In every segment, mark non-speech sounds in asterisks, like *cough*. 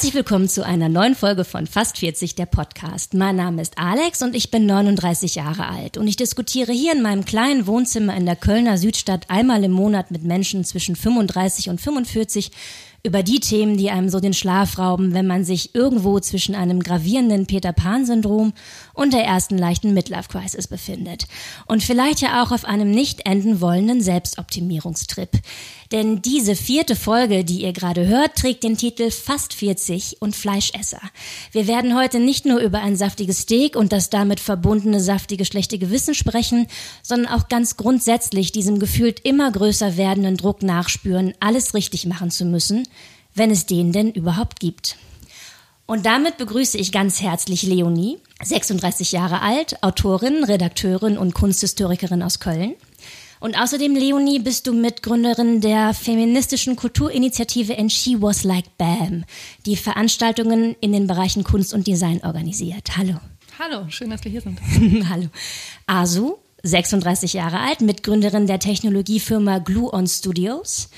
Herzlich willkommen zu einer neuen Folge von Fast 40 der Podcast. Mein Name ist Alex und ich bin 39 Jahre alt und ich diskutiere hier in meinem kleinen Wohnzimmer in der Kölner Südstadt einmal im Monat mit Menschen zwischen 35 und 45 über die Themen, die einem so den Schlaf rauben, wenn man sich irgendwo zwischen einem gravierenden Peter Pan-Syndrom und der ersten leichten Midlife-Crisis befindet. Und vielleicht ja auch auf einem nicht enden wollenden Selbstoptimierungstrip. Denn diese vierte Folge, die ihr gerade hört, trägt den Titel Fast 40 und Fleischesser. Wir werden heute nicht nur über ein saftiges Steak und das damit verbundene saftige schlechte Gewissen sprechen, sondern auch ganz grundsätzlich diesem gefühlt immer größer werdenden Druck nachspüren, alles richtig machen zu müssen, wenn es den denn überhaupt gibt. Und damit begrüße ich ganz herzlich Leonie, 36 Jahre alt, Autorin, Redakteurin und Kunsthistorikerin aus Köln. Und außerdem, Leonie, bist du Mitgründerin der feministischen Kulturinitiative And She Was Like Bam, die Veranstaltungen in den Bereichen Kunst und Design organisiert. Hallo. Hallo, schön, dass wir hier sind. *laughs* Hallo. Asu, 36 Jahre alt, Mitgründerin der Technologiefirma Glue On Studios,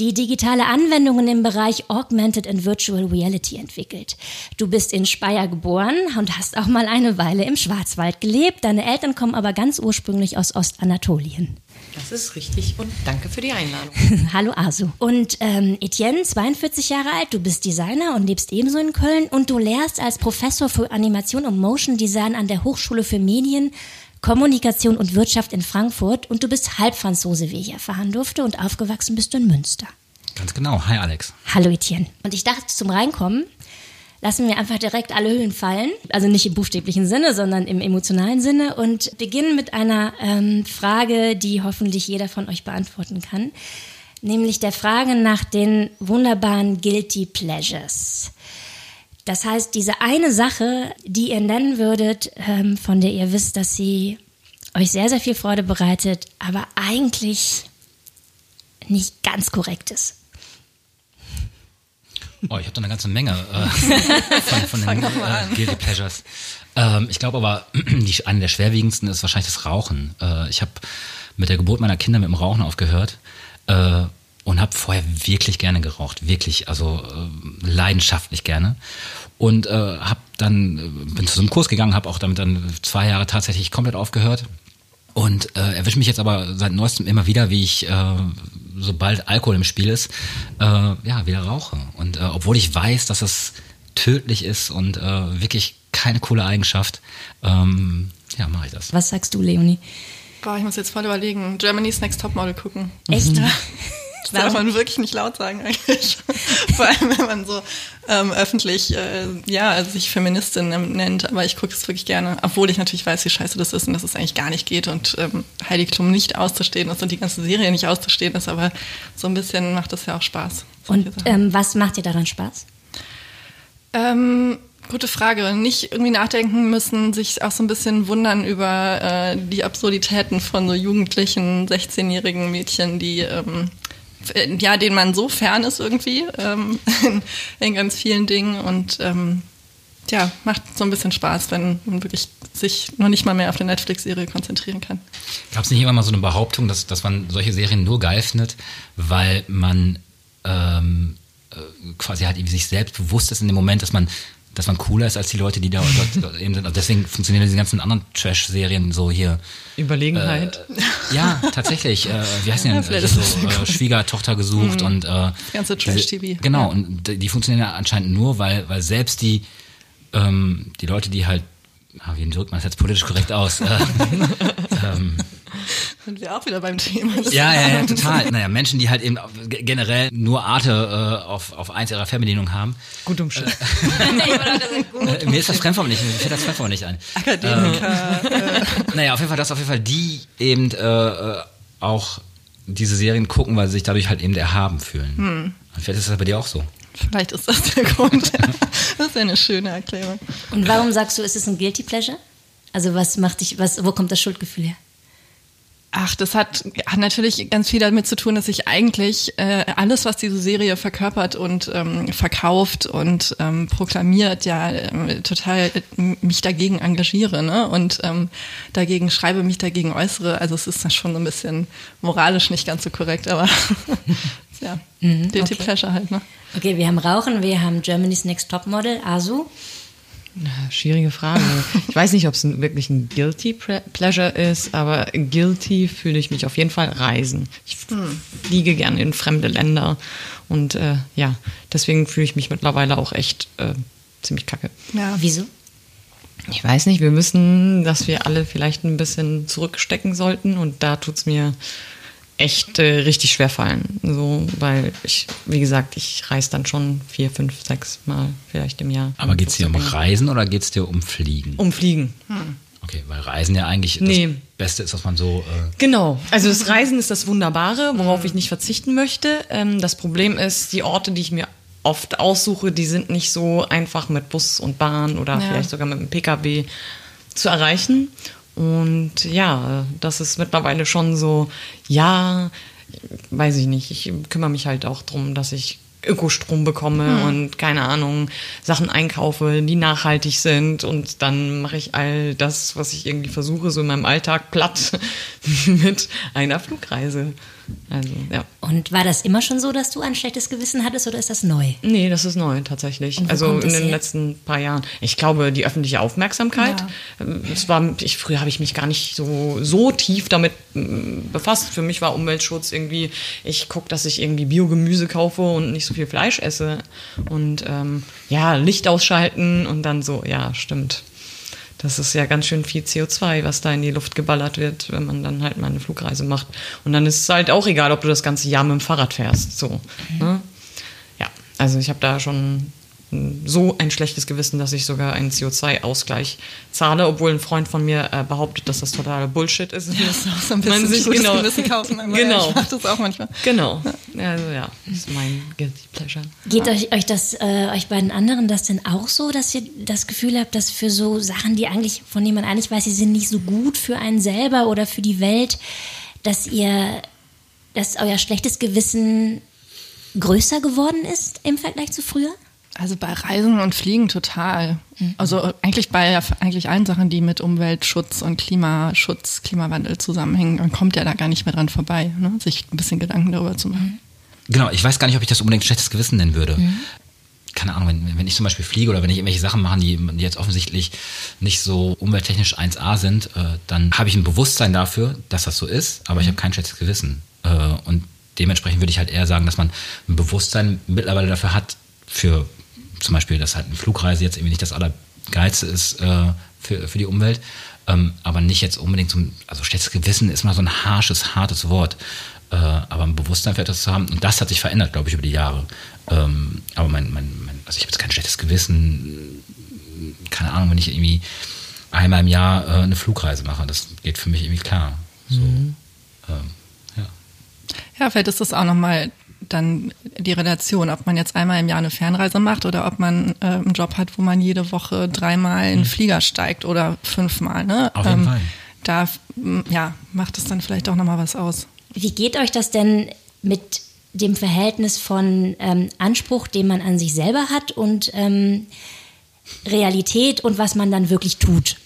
die digitale Anwendungen im Bereich Augmented and Virtual Reality entwickelt. Du bist in Speyer geboren und hast auch mal eine Weile im Schwarzwald gelebt. Deine Eltern kommen aber ganz ursprünglich aus Ostanatolien. Das ist richtig und danke für die Einladung. *laughs* Hallo Asu. Und ähm, Etienne, 42 Jahre alt, du bist Designer und lebst ebenso in Köln und du lehrst als Professor für Animation und Motion Design an der Hochschule für Medien, Kommunikation und Wirtschaft in Frankfurt und du bist Halbfranzose, wie ich erfahren durfte und aufgewachsen bist du in Münster. Ganz genau. Hi Alex. Hallo Etienne. Und ich dachte zum Reinkommen, lassen wir einfach direkt alle Hüllen fallen. Also nicht im buchstäblichen Sinne, sondern im emotionalen Sinne und beginnen mit einer ähm, Frage, die hoffentlich jeder von euch beantworten kann. Nämlich der Frage nach den wunderbaren Guilty Pleasures. Das heißt, diese eine Sache, die ihr nennen würdet, ähm, von der ihr wisst, dass sie euch sehr, sehr viel Freude bereitet, aber eigentlich nicht ganz korrekt ist. Oh, ich habe da eine ganze Menge äh, *laughs* von, von den äh, Guilty Pleasures. Ähm, ich glaube aber, *clears throat* die, eine der schwerwiegendsten ist wahrscheinlich das Rauchen. Äh, ich habe mit der Geburt meiner Kinder mit dem Rauchen aufgehört äh, und habe vorher wirklich gerne geraucht, wirklich, also äh, leidenschaftlich gerne. Und äh, habe dann, äh, bin zu so einem Kurs gegangen, habe auch damit dann zwei Jahre tatsächlich komplett aufgehört. Und äh, erwische mich jetzt aber seit neuestem immer wieder, wie ich äh, sobald Alkohol im Spiel ist, äh, ja, wieder rauche. Und äh, obwohl ich weiß, dass es tödlich ist und äh, wirklich keine coole Eigenschaft, ähm, ja, mache ich das. Was sagst du, Leonie? Boah, ich muss jetzt voll überlegen. Germany's Next Topmodel gucken. Echt? Mhm. *laughs* Das darf man wirklich nicht laut sagen eigentlich. *laughs* Vor allem, wenn man so ähm, öffentlich, äh, ja, sich Feministin nennt. Aber ich gucke es wirklich gerne, obwohl ich natürlich weiß, wie scheiße das ist und dass es eigentlich gar nicht geht und ähm, Heiligtum nicht auszustehen ist und die ganze Serie nicht auszustehen ist. Aber so ein bisschen macht das ja auch Spaß. Und ähm, was macht dir daran Spaß? Ähm, Gute Frage. Nicht irgendwie nachdenken müssen, sich auch so ein bisschen wundern über äh, die Absurditäten von so jugendlichen, 16-jährigen Mädchen, die ähm, ja, denen man so fern ist irgendwie ähm, in, *laughs* in, ganz vielen Dingen und ähm, ja, macht so ein bisschen Spaß, wenn man wirklich sich noch nicht mal mehr auf eine Netflix-Serie konzentrieren kann. Gab es nicht immer mal so eine Behauptung, dass, dass man solche Serien nur geil findet, weil man ähm, äh, quasi halt sich selbst bewusst ist in dem Moment, dass man dass man cooler ist als die Leute, die da dort, *laughs* eben sind. Und deswegen funktionieren diese ganzen anderen Trash-Serien so hier. Überlegenheit. Äh, *laughs* ja, tatsächlich. Äh, wie heißt ja, denn? Äh, so, äh, Schwiegertochter gesucht mhm. und äh, ganze Trash-TV. Genau, ja. und die funktionieren ja anscheinend nur, weil, weil selbst die, ähm, die Leute, die halt, wie drückt man das jetzt politisch korrekt aus? Äh, *laughs* ähm, *laughs* sind wir auch wieder beim Thema. Ja, ja, ja, total. Naja, Menschen, die halt eben generell nur Arte äh, auf, auf eins ihrer Fernbedienung haben. Gut umschrieben. *laughs* äh, mir ist das Fremdwort nicht, mir fällt das Fremdwort nicht ein. Akademiker. Ähm, äh. Naja, auf jeden Fall, dass auf jeden Fall die eben äh, äh, auch diese Serien gucken, weil sie sich dadurch halt eben erhaben fühlen. Hm. Vielleicht ist das bei dir auch so. Vielleicht ist das der Grund. das ist eine schöne Erklärung. Und warum sagst du, ist es ein Guilty Pleasure? Also was macht dich, was, wo kommt das Schuldgefühl her? Ach, das hat, hat natürlich ganz viel damit zu tun, dass ich eigentlich äh, alles, was diese Serie verkörpert und ähm, verkauft und ähm, proklamiert, ja äh, total mich dagegen engagiere ne? und ähm, dagegen schreibe, mich dagegen äußere. Also es ist dann schon so ein bisschen moralisch nicht ganz so korrekt, aber *laughs* ja, mhm, Guilty okay. Pleasure halt, ne? Okay, wir haben Rauchen, wir haben Germany's Next Topmodel, Asu. Schwierige Frage. Ich weiß nicht, ob es wirklich ein Guilty Pleasure ist, aber guilty fühle ich mich auf jeden Fall reisen. Ich hm. fliege gerne in fremde Länder und äh, ja, deswegen fühle ich mich mittlerweile auch echt äh, ziemlich kacke. Ja, wieso? Ich weiß nicht, wir müssen, dass wir alle vielleicht ein bisschen zurückstecken sollten und da tut es mir echt äh, richtig schwer fallen. So, weil ich, wie gesagt, ich reise dann schon vier, fünf, sechs Mal vielleicht im Jahr. Aber geht es dir um Reisen oder geht es dir um Fliegen? Um Fliegen. Hm. Okay, weil Reisen ja eigentlich nee. das Beste ist, was man so. Äh genau. Also das Reisen ist das Wunderbare, worauf ich nicht verzichten möchte. Ähm, das Problem ist, die Orte, die ich mir oft aussuche, die sind nicht so einfach mit Bus und Bahn oder ja. vielleicht sogar mit dem Pkw zu erreichen. Und ja, das ist mittlerweile schon so, ja, weiß ich nicht, ich kümmere mich halt auch darum, dass ich Ökostrom bekomme hm. und keine Ahnung, Sachen einkaufe, die nachhaltig sind und dann mache ich all das, was ich irgendwie versuche, so in meinem Alltag platt *laughs* mit einer Flugreise. Also, ja. Und war das immer schon so, dass du ein schlechtes Gewissen hattest oder ist das neu? Nee, das ist neu tatsächlich. Also in den her? letzten paar Jahren. Ich glaube, die öffentliche Aufmerksamkeit. Ja. Es war, ich, früher habe ich mich gar nicht so, so tief damit mm, befasst. Für mich war Umweltschutz irgendwie, ich gucke, dass ich irgendwie Biogemüse kaufe und nicht so viel Fleisch esse. Und ähm, ja, Licht ausschalten und dann so, ja, stimmt das ist ja ganz schön viel CO2, was da in die Luft geballert wird, wenn man dann halt mal eine Flugreise macht. Und dann ist es halt auch egal, ob du das ganze Jahr mit dem Fahrrad fährst. So. Ne? Ja, also ich habe da schon so ein schlechtes Gewissen, dass ich sogar einen CO2-Ausgleich zahle, obwohl ein Freund von mir äh, behauptet, dass das totaler Bullshit ist. Ja, das ist auch so ein bisschen man sich genau, Gewissen kaufen. *laughs* genau. Ich mache das auch manchmal. Genau. Also ja, das ist mein Guilty Pleasure. Geht ja. euch, euch das, äh, euch beiden anderen das denn auch so, dass ihr das Gefühl habt, dass für so Sachen, die eigentlich, von denen man eigentlich weiß, sie sind nicht so gut für einen selber oder für die Welt, dass ihr, dass euer schlechtes Gewissen größer geworden ist im Vergleich zu früher? Also bei Reisen und Fliegen total. Mhm. Also eigentlich bei eigentlich allen Sachen, die mit Umweltschutz und Klimaschutz, Klimawandel zusammenhängen, man kommt ja da gar nicht mehr dran vorbei, ne? sich ein bisschen Gedanken darüber zu machen. Genau, ich weiß gar nicht, ob ich das unbedingt schlechtes Gewissen nennen würde. Mhm. Keine Ahnung, wenn, wenn ich zum Beispiel fliege oder wenn ich irgendwelche Sachen mache, die, jetzt offensichtlich nicht so umwelttechnisch 1A sind, äh, dann habe ich ein Bewusstsein dafür, dass das so ist, aber mhm. ich habe kein schlechtes Gewissen. Äh, und dementsprechend würde ich halt eher sagen, dass man ein Bewusstsein mittlerweile dafür hat, für zum Beispiel, dass halt eine Flugreise jetzt irgendwie nicht das Allergeilste ist äh, für, für die Umwelt, ähm, aber nicht jetzt unbedingt zum, also schlechtes Gewissen ist mal so ein harsches, hartes Wort, äh, aber ein Bewusstsein für etwas zu haben und das hat sich verändert, glaube ich, über die Jahre. Ähm, aber mein, mein, mein, also ich habe jetzt kein schlechtes Gewissen, keine Ahnung, wenn ich irgendwie einmal im Jahr äh, eine Flugreise mache, das geht für mich irgendwie klar. So, mhm. ähm, ja. ja, vielleicht ist das auch nochmal dann die Relation, ob man jetzt einmal im Jahr eine Fernreise macht oder ob man äh, einen Job hat, wo man jede Woche dreimal in den mhm. Flieger steigt oder fünfmal. Ne? Auf jeden ähm, Fall. Da ja, macht es dann vielleicht auch nochmal was aus. Wie geht euch das denn mit dem Verhältnis von ähm, Anspruch, den man an sich selber hat und ähm, Realität und was man dann wirklich tut?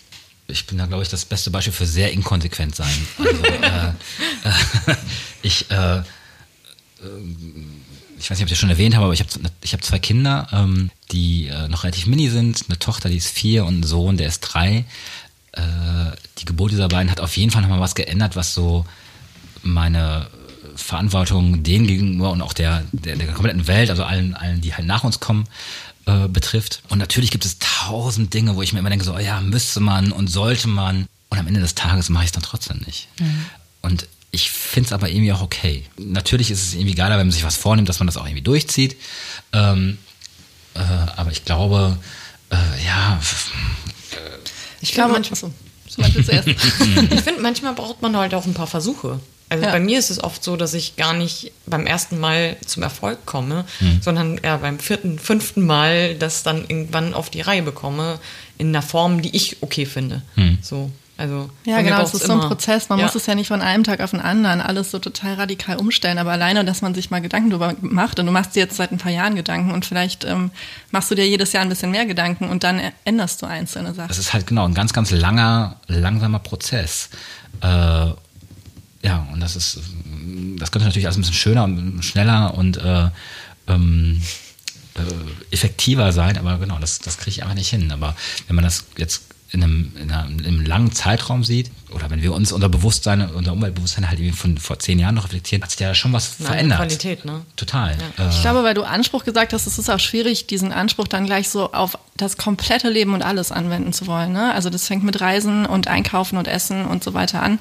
ich bin da, glaube ich, das beste Beispiel für sehr inkonsequent sein. Also, *laughs* äh, äh, *laughs* ich, äh, ich weiß nicht, ob ich das schon erwähnt habe, aber ich habe ich hab zwei Kinder, ähm, die äh, noch relativ mini sind. Eine Tochter, die ist vier und ein Sohn, der ist drei. Äh, die Geburt dieser beiden hat auf jeden Fall nochmal was geändert, was so meine Verantwortung denen gegenüber und auch der, der, der kompletten Welt, also allen, allen, die halt nach uns kommen, äh, betrifft. Und natürlich gibt es tausend Dinge, wo ich mir immer denke, so, oh ja, müsste man und sollte man. Und am Ende des Tages mache ich es dann trotzdem nicht. Mhm. Und ich finde es aber irgendwie auch okay. Natürlich ist es irgendwie geiler, wenn man sich was vornimmt, dass man das auch irgendwie durchzieht. Ähm, äh, aber ich glaube, äh, ja. Ich glaube manchmal so. so *laughs* ich finde, manchmal braucht man halt auch ein paar Versuche. Also ja. bei mir ist es oft so, dass ich gar nicht beim ersten Mal zum Erfolg komme, mhm. sondern eher beim vierten, fünften Mal das dann irgendwann auf die Reihe bekomme in einer Form, die ich okay finde. Mhm. So. Also ja, genau, es ist so ein Prozess. Man ja. muss es ja nicht von einem Tag auf den anderen alles so total radikal umstellen, aber alleine, dass man sich mal Gedanken darüber macht und du machst dir jetzt seit ein paar Jahren Gedanken und vielleicht ähm, machst du dir jedes Jahr ein bisschen mehr Gedanken und dann änderst du einzelne Sachen. Das ist halt genau ein ganz, ganz langer, langsamer Prozess. Äh, ja, und das ist das könnte natürlich alles ein bisschen schöner und schneller und äh, ähm, äh, effektiver sein, aber genau, das, das kriege ich einfach nicht hin. Aber wenn man das jetzt in einem, in einem, in einem langen Zeitraum sieht, oder wenn wir uns unser Bewusstsein, unser Umweltbewusstsein halt irgendwie von vor zehn Jahren noch reflektieren, hat sich ja schon was verändert. Qualität, ne? Total. Ich Äh, glaube, weil du Anspruch gesagt hast, es ist auch schwierig, diesen Anspruch dann gleich so auf das komplette Leben und alles anwenden zu wollen. Ne? Also das fängt mit Reisen und Einkaufen und Essen und so weiter an.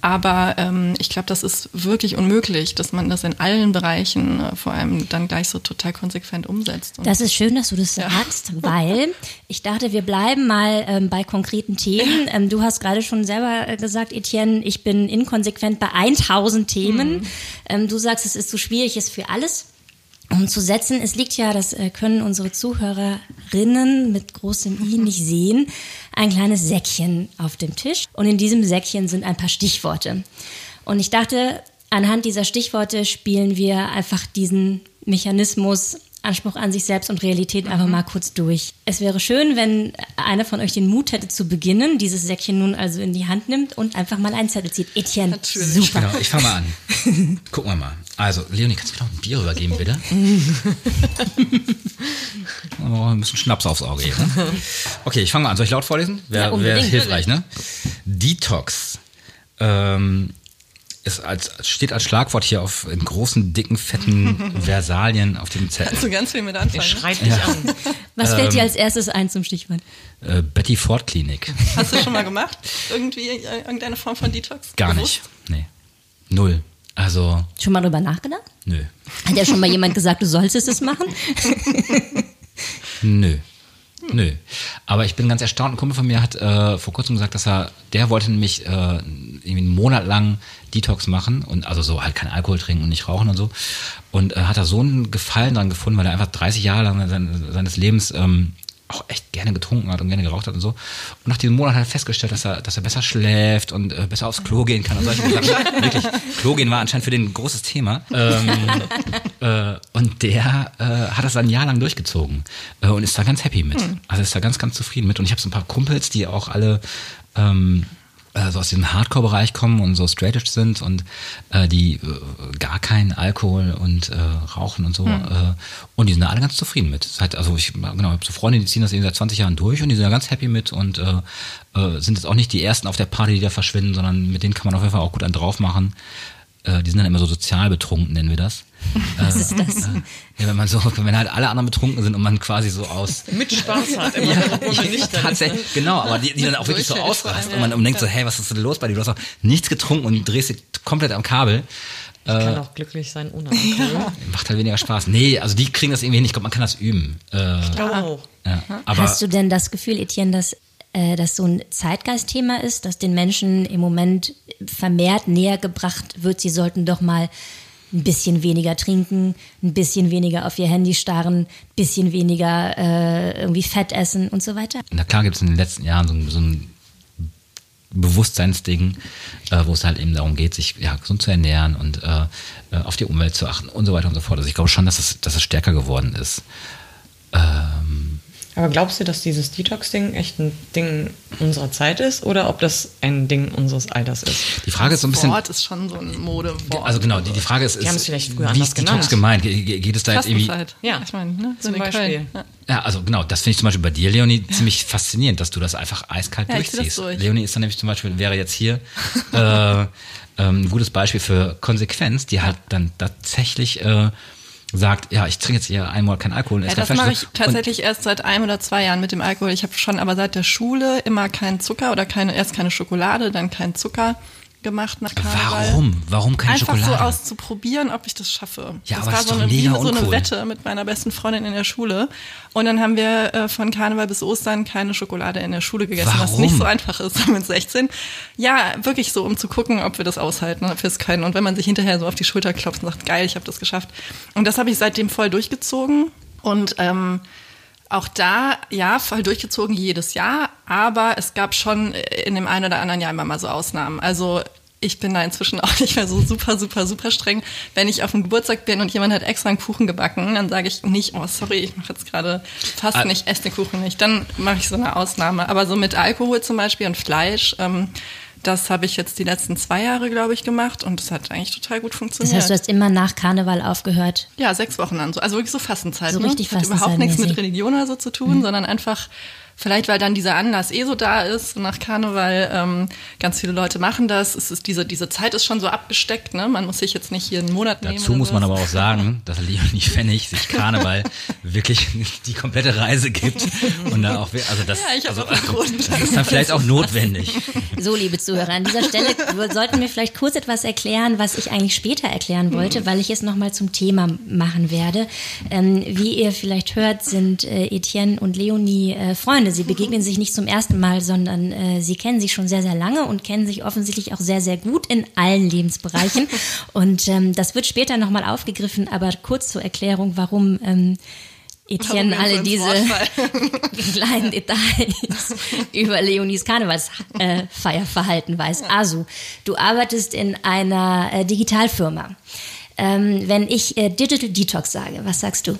Aber ähm, ich glaube, das ist wirklich unmöglich, dass man das in allen Bereichen äh, vor allem dann gleich so total konsequent umsetzt. Und Das ist schön, dass du das sagst, weil ich dachte, wir bleiben mal ähm, bei konkreten Themen. Ähm, du hast gerade schon selber äh, gesagt, Etienne, ich bin inkonsequent bei 1000 Themen. Ähm, du sagst, es ist zu schwierig, es für alles umzusetzen. Es liegt ja, das äh, können unsere Zuhörerinnen mit großem I nicht *laughs* sehen, ein kleines Säckchen auf dem Tisch. Und in diesem Säckchen sind ein paar Stichworte. Und ich dachte, anhand dieser Stichworte spielen wir einfach diesen Mechanismus Anspruch an sich selbst und Realität einfach mal kurz durch. Es wäre schön, wenn einer von euch den Mut hätte zu beginnen, dieses Säckchen nun also in die Hand nimmt und einfach mal einen Zettel zieht. Etienne, Natürlich. super. Genau, ich fange mal an. Gucken wir mal. Also, Leonie, kannst du mir noch ein Bier rübergeben, bitte? *laughs* oh, ein bisschen Schnaps aufs Auge hier. Ne? Okay, ich fange mal an. Soll ich laut vorlesen? Ja, Wäre unbedingt. wär hilfreich, ne? Detox. Ähm, ist als, steht als Schlagwort hier auf in großen, dicken, fetten *laughs* Versalien auf dem Zettel. Kannst du ganz viel mit anfangen. ne? Schreit dich an. Was fällt Ähm. dir als erstes ein zum Stichwort? Äh, Betty Ford Klinik. Hast du schon mal gemacht? Irgendwie äh, irgendeine Form von Detox? Gar nicht. Nee. Null. Also, Schon mal drüber nachgedacht? nö. Hat ja schon mal jemand gesagt, du solltest es machen? Nö. Nö. Aber ich bin ganz erstaunt. Ein Kumpel von mir hat äh, vor kurzem gesagt, dass er, der wollte nämlich äh, irgendwie einen Monat lang Detox machen und also so halt kein Alkohol trinken und nicht rauchen und so. Und äh, hat da so einen Gefallen dran gefunden, weil er einfach 30 Jahre lang sein, seines Lebens ähm, auch echt gerne getrunken hat und gerne geraucht hat und so. Und nach diesem Monat hat er festgestellt, dass er, dass er besser schläft und äh, besser aufs Klo gehen kann und solche Sachen. *laughs* Wirklich, Klo gehen war anscheinend für den ein großes Thema. Ähm, *laughs* äh, und der äh, hat das ein Jahr lang durchgezogen äh, und ist da ganz happy mit. Also ist da ganz, ganz zufrieden mit. Und ich habe so ein paar Kumpels, die auch alle ähm, äh, so aus diesem Hardcore-Bereich kommen und so straight edge sind und äh, die äh, gar keinen Alkohol und äh, rauchen und so. Äh, und die sind da alle ganz zufrieden mit. Das halt, also ich genau, ich habe so Freunde, die ziehen das eben seit 20 Jahren durch und die sind da ganz happy mit und äh, äh, sind jetzt auch nicht die ersten auf der Party, die da verschwinden, sondern mit denen kann man auf jeden Fall auch gut einen drauf machen. Äh, die sind dann immer so sozial betrunken, nennen wir das. Was ist das? Ja, wenn man so, wenn halt alle anderen betrunken sind und man quasi so aus *laughs* Mit Spaß hat, immer man nicht Tatsächlich, genau, aber die, die dann auch wirklich so ausrast und man und denkt so, hey, was ist denn los bei dir? Du hast doch nichts getrunken und drehst dich komplett am Kabel. kann auch glücklich sein ohne Alkohol. *laughs* Macht halt weniger Spaß. Nee, also die kriegen das irgendwie hin. Ich glaube, man kann das üben. Äh, Ich glaube auch. ja. Aber Hast du denn das Gefühl, Etienne, dass äh, das so ein Zeitgeistthema ist, dass den Menschen im Moment vermehrt näher gebracht wird, sie sollten doch mal ein bisschen weniger trinken, ein bisschen weniger auf ihr Handy starren, ein bisschen weniger äh, irgendwie Fett essen und so weiter? na klar gibt es in den letzten Jahren so, ein- so ein Bewusstseinsding, äh, wo es halt eben darum geht, sich ja, gesund zu ernähren und äh, äh, auf die Umwelt zu achten und so weiter und so fort. Also ich glaube schon, dass es, dass es stärker geworden ist. Ähm, Aber glaubst du, dass dieses Detox-Ding echt ein Ding unserer Zeit ist oder ob das ein Ding unseres Alters ist? die Frage ist so ein bisschen. Wort ist schon so ein Modewort. Also genau, die, die Frage ist, ist es vielleicht früher wie anders ist Detox genannt. gemeint? Ge- ge- Geht es da jetzt irgendwie... Ja. Ich meine, ne? Zum Beispiel. Ja. Ja, also genau, das finde ich zum Beispiel bei dir, Leonie, ziemlich faszinierend, dass du das einfach eiskalt Ja, durchziehst. durch. Leonie ist dann nämlich zum Beispiel, wäre jetzt hier äh, *laughs* ähm, ein gutes Beispiel für Konsequenz, die halt dann tatsächlich äh, sagt, ja, ich trinke jetzt hier einmal keinen Alkohol. und Ja, das mache ich tatsächlich erst seit einem oder zwei Jahren mit dem Alkohol. Ich habe schon aber seit der Schule immer keinen Zucker oder keine, erst keine Schokolade, dann keinen Zucker gemacht nach Karneval. warum? Warum keine Einfach Schokolade? so auszuprobieren, ob ich das schaffe. Ja, das aber war das ist so eine, mega so eine. Wette mit meiner besten Freundin in der Schule. Und dann haben wir äh, von Karneval bis Ostern keine Schokolade in der Schule gegessen, was Warum? nicht so einfach ist *laughs* mit 16. Ja, wirklich so, um zu gucken, ob wir das aushalten, ob wir es können. Und wenn man sich hinterher so auf die Schulter klopft und sagt, geil, ich habe das geschafft. Und das habe ich seitdem voll durchgezogen. Und ähm, auch da, ja, voll durchgezogen jedes Jahr, aber es gab schon in dem einen oder anderen Jahr immer mal so Ausnahmen. Also ich bin da inzwischen *laughs* auch nicht mehr so super, super, super streng. Wenn ich auf dem Geburtstag bin und jemand hat extra einen Kuchen gebacken, dann sage ich nicht, oh sorry, ich mache jetzt gerade fast Ah. nicht, esse den Kuchen nicht. Dann mache ich so eine Ausnahme. Aber so mit Alkohol zum Beispiel und Fleisch, ähm, Das habe ich jetzt die letzten zwei Jahre, glaube ich, gemacht und das hat eigentlich total gut funktioniert. Das heißt, du hast immer nach Karneval aufgehört? Ja, sechs Wochen an. Also wirklich so Fastenzeit. So ne? richtig Hat überhaupt nichts mit. Religion oder so zu tun, Mhm. sondern einfach Vielleicht, weil dann dieser Anlass eh so da ist, nach Karneval, ähm, ganz viele Leute machen das. Es ist diese, diese Zeit ist schon so abgesteckt, ne? Man muss sich jetzt nicht hier einen Monat nehmen. Dazu muss man aber auch sagen, dass Leonie *laughs* Pfennig sich Karneval *laughs* wirklich die komplette Reise gibt. Und da auch, also das, Ja, also, Grund. das ist dann vielleicht auch notwendig. So, liebe Zuhörer, an dieser Stelle sollten wir vielleicht kurz etwas erklären, was ich eigentlich später erklären wollte, weil ich es nochmal zum Thema machen werde. Ähm, wie ihr vielleicht hört, sind äh, Etienne und Leonie äh, Freunde. Sie begegnen sich nicht zum ersten Mal, sondern äh, sie kennen sich schon sehr, sehr lange und kennen sich offensichtlich auch sehr, sehr gut in allen Lebensbereichen. *laughs* Und ähm, das wird später nochmal aufgegriffen, aber kurz zur Erklärung, warum ähm, Etienne alle so diese *laughs* *laughs* kleinen Details über Leonies Karnevalsfeierverhalten weiß. Also, du arbeitest in einer äh, Digitalfirma. Ähm, wenn ich äh, Digital Detox sage, was sagst du?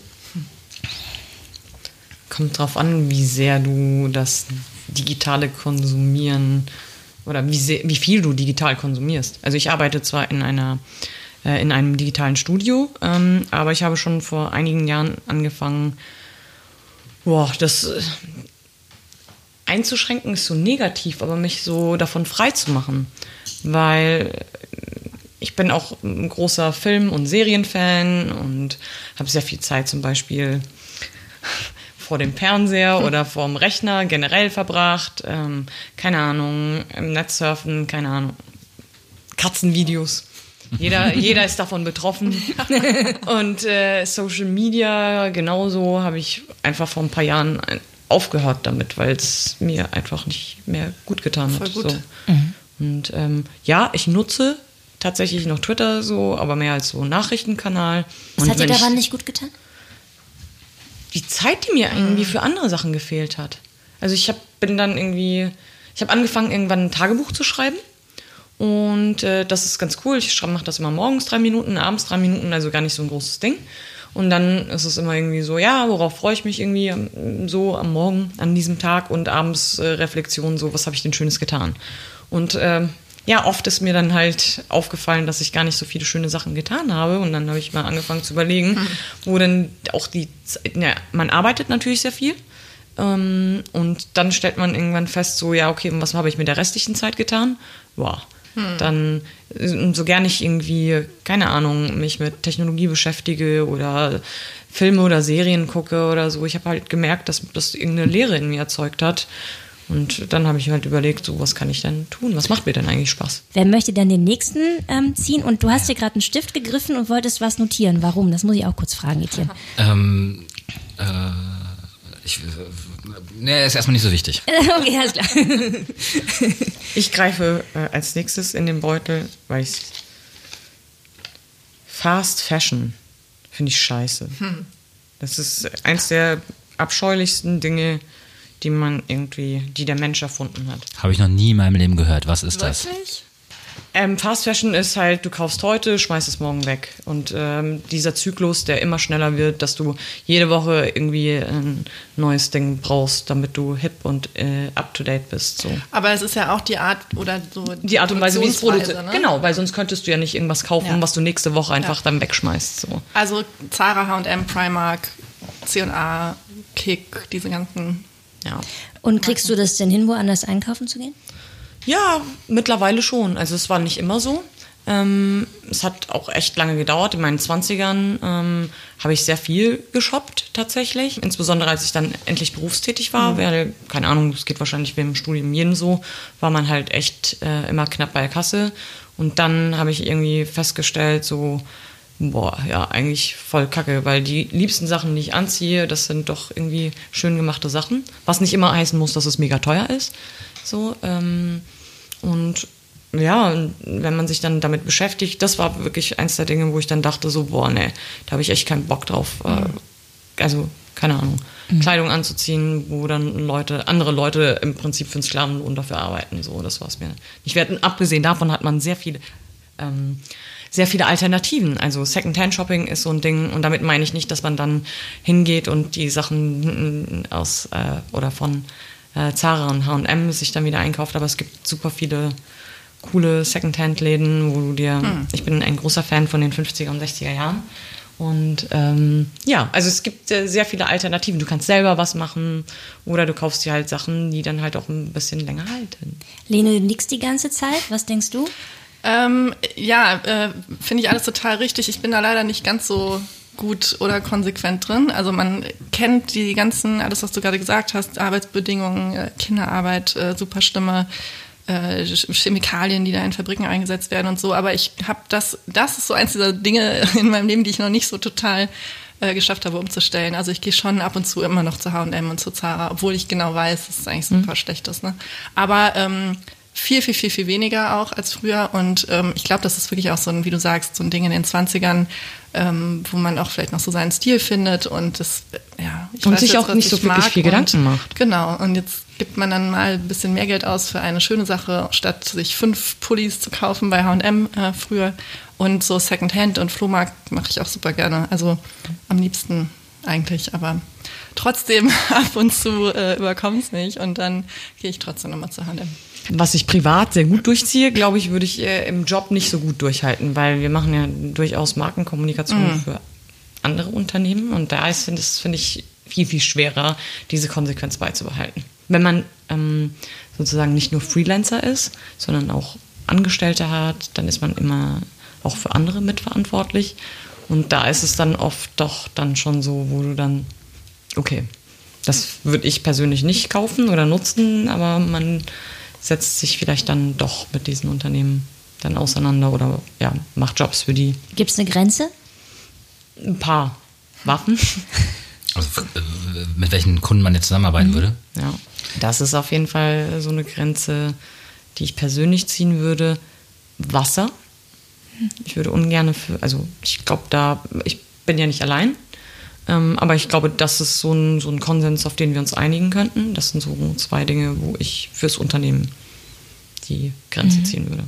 Kommt drauf an, wie sehr du das digitale Konsumieren oder wie, sehr, wie viel du digital konsumierst. Also ich arbeite zwar in einer äh, in einem digitalen Studio, ähm, aber ich habe schon vor einigen Jahren angefangen, boah, das äh, einzuschränken ist so negativ, aber mich so davon frei zu machen, weil ich bin auch ein großer Film- und Serienfan und habe sehr viel Zeit zum Beispiel vor dem Fernseher oder vor dem Rechner generell verbracht. Ähm, keine Ahnung, im Netz surfen, keine Ahnung. Katzenvideos. Jeder, *laughs* jeder ist davon betroffen. Und äh, Social Media, genauso habe ich einfach vor ein paar Jahren ein- aufgehört damit, weil es mir einfach nicht mehr gut getan hat. Gut. So. Und ähm, ja, ich nutze tatsächlich noch Twitter so, aber mehr als so Nachrichtenkanal. Was Und hat dir daran nicht gut getan? Die Zeit, die mir irgendwie für andere Sachen gefehlt hat. Also ich hab, bin dann irgendwie, ich habe angefangen, irgendwann ein Tagebuch zu schreiben. Und äh, das ist ganz cool. Ich mache das immer morgens drei Minuten, abends drei Minuten, also gar nicht so ein großes Ding. Und dann ist es immer irgendwie so, ja, worauf freue ich mich irgendwie am- so am Morgen, an diesem Tag und abends äh, Reflexion, so, was habe ich denn Schönes getan. Und ähm, ja, oft ist mir dann halt aufgefallen, dass ich gar nicht so viele schöne Sachen getan habe. Und dann habe ich mal angefangen zu überlegen, wo denn auch die Zeit, ja, man arbeitet natürlich sehr viel. Ähm, und dann stellt man irgendwann fest, so, ja, okay, und was habe ich mit der restlichen Zeit getan? Wow. Dann, äh, so gern ich irgendwie, keine Ahnung, mich mit Technologie beschäftige oder Filme oder Serien gucke oder so, ich habe halt gemerkt, dass das irgendeine Lehre in mir erzeugt hat. Und dann habe ich halt überlegt, so, was kann ich denn tun? Was macht mir denn eigentlich Spaß? Wer möchte denn den nächsten ähm, ziehen? Und du hast dir gerade einen Stift gegriffen und wolltest was notieren. Warum? Das muss ich auch kurz fragen, Etienne. *laughs* Ähm, äh, ich, äh, nee, ist erstmal nicht so wichtig. *laughs* okay, alles klar. *laughs* Ich greife äh, als nächstes in den Beutel, weil ich Fast Fashion finde ich scheiße. Das ist eins der abscheulichsten Dinge, die man irgendwie, die der Mensch erfunden hat. Habe ich noch nie in meinem Leben gehört. Was ist das? Wirklich? Ähm, Fast Fashion ist halt, du kaufst heute, schmeißt es morgen weg. Und ähm, dieser Zyklus, der immer schneller wird, dass du jede Woche irgendwie ein neues Ding brauchst, damit du hip und äh, up to date bist. So. Aber es ist ja auch die Art oder so. Die Art und Weise, wie es produziert. Ne? Genau, weil sonst könntest du ja nicht irgendwas kaufen, Ja. was du nächste Woche einfach dann wegschmeißt. So. Also Zara, H&M, Primark, C&A, Kick, diese ganzen. Ja. Und kriegst du das denn hin, woanders einkaufen zu gehen? ja, mittlerweile schon. Also es war nicht immer so. Ähm, es hat auch echt lange gedauert. In meinen 20ern ähm, habe ich sehr viel geshoppt tatsächlich. Insbesondere als ich dann endlich berufstätig war. Weil, keine Ahnung, es geht wahrscheinlich während dem Studium jedem so, war man halt echt äh, immer knapp bei der Kasse. Und dann habe ich irgendwie festgestellt, so, boah, ja, eigentlich voll kacke, weil die liebsten Sachen, die ich anziehe, das sind doch irgendwie schön gemachte Sachen. Was nicht immer heißen muss, dass es mega teuer ist. So, ähm, und ja, wenn man sich dann damit beschäftigt, das war wirklich eins der Dinge, wo ich dann dachte, so, boah, nee, da habe ich echt keinen Bock drauf. Äh, also, keine Ahnung, Kleidung anzuziehen, wo dann Leute, andere Leute im Prinzip für einen Sklavenlohn dafür arbeiten. So, das war es mir nicht wert. Und abgesehen davon hat man sehr viele, ähm, sehr viele Alternativen. Also Secondhand-Shopping ist so ein Ding und damit meine ich nicht, dass man dann hingeht und die Sachen aus äh, oder von äh, Zara und H&M sich dann wieder einkauft, aber es gibt super viele coole Secondhand-Läden, wo du dir, mhm. ich bin ein großer Fan von den 50er und 60er Jahren und ähm, ja, also es gibt äh, sehr viele Alternativen. Du kannst selber was machen oder du kaufst dir halt Sachen, die dann halt auch ein bisschen länger halten. Lene, du nix die ganze Zeit. Was denkst du? Ähm, ja, äh, finde ich alles total richtig. Ich bin da leider nicht ganz so gut oder konsequent drin. Also man kennt die ganzen, alles was du gerade gesagt hast, Arbeitsbedingungen, äh, Kinderarbeit, äh, super äh, Chemikalien, die da in Fabriken eingesetzt werden und so. Aber ich habe das, das ist so eins dieser Dinge *laughs* in meinem Leben, die ich noch nicht so total äh, geschafft habe umzustellen. Also ich gehe schon ab und zu immer noch zu H&M und zu Zara, obwohl ich genau weiß, dass es eigentlich super mhm. schlecht ist. Ne? Aber ähm, viel, viel, viel, viel weniger auch als früher. Und ähm, ich glaube, das ist wirklich auch so ein, wie du sagst, so ein Ding in den 20ern, ähm, wo man auch vielleicht noch so seinen Stil findet und das, ja, ich Und weiß sich jetzt, auch nicht so wirklich viel Gedanken macht. Genau. Und jetzt gibt man dann mal ein bisschen mehr Geld aus für eine schöne Sache, statt sich fünf Pullis zu kaufen bei H&M äh, früher. Und so Secondhand und Flohmarkt mache ich auch super gerne. Also am liebsten eigentlich, aber trotzdem *laughs* ab und zu äh, überkommt es mich und dann gehe ich trotzdem nochmal zu H&M. Was ich privat sehr gut durchziehe, glaube ich, würde ich äh, im Job nicht so gut durchhalten, weil wir machen ja durchaus Markenkommunikation mhm. für andere Unternehmen und da ist es, finde ich, viel, viel schwerer, diese Konsequenz beizubehalten. Wenn man ähm, sozusagen nicht nur Freelancer ist, sondern auch Angestellte hat, dann ist man immer auch für andere mitverantwortlich. Und da ist es dann oft doch dann schon so, wo du dann, okay, das würde ich persönlich nicht kaufen oder nutzen, aber man setzt sich vielleicht dann doch mit diesen Unternehmen dann auseinander oder ja, macht Jobs für die. Gibt es eine Grenze? Ein paar Waffen. *laughs* Also äh, mit welchen Kunden man jetzt zusammenarbeiten mhm. würde? Ja, das ist auf jeden Fall so eine Grenze, die ich persönlich ziehen würde. Wasser. Ich würde ungern für, also ich glaube da, ich bin ja nicht allein, ähm, aber ich glaube, das ist so ein, so ein Konsens, auf den wir uns einigen könnten. Das sind so zwei Dinge, wo ich fürs Unternehmen die Grenze mhm. ziehen würde.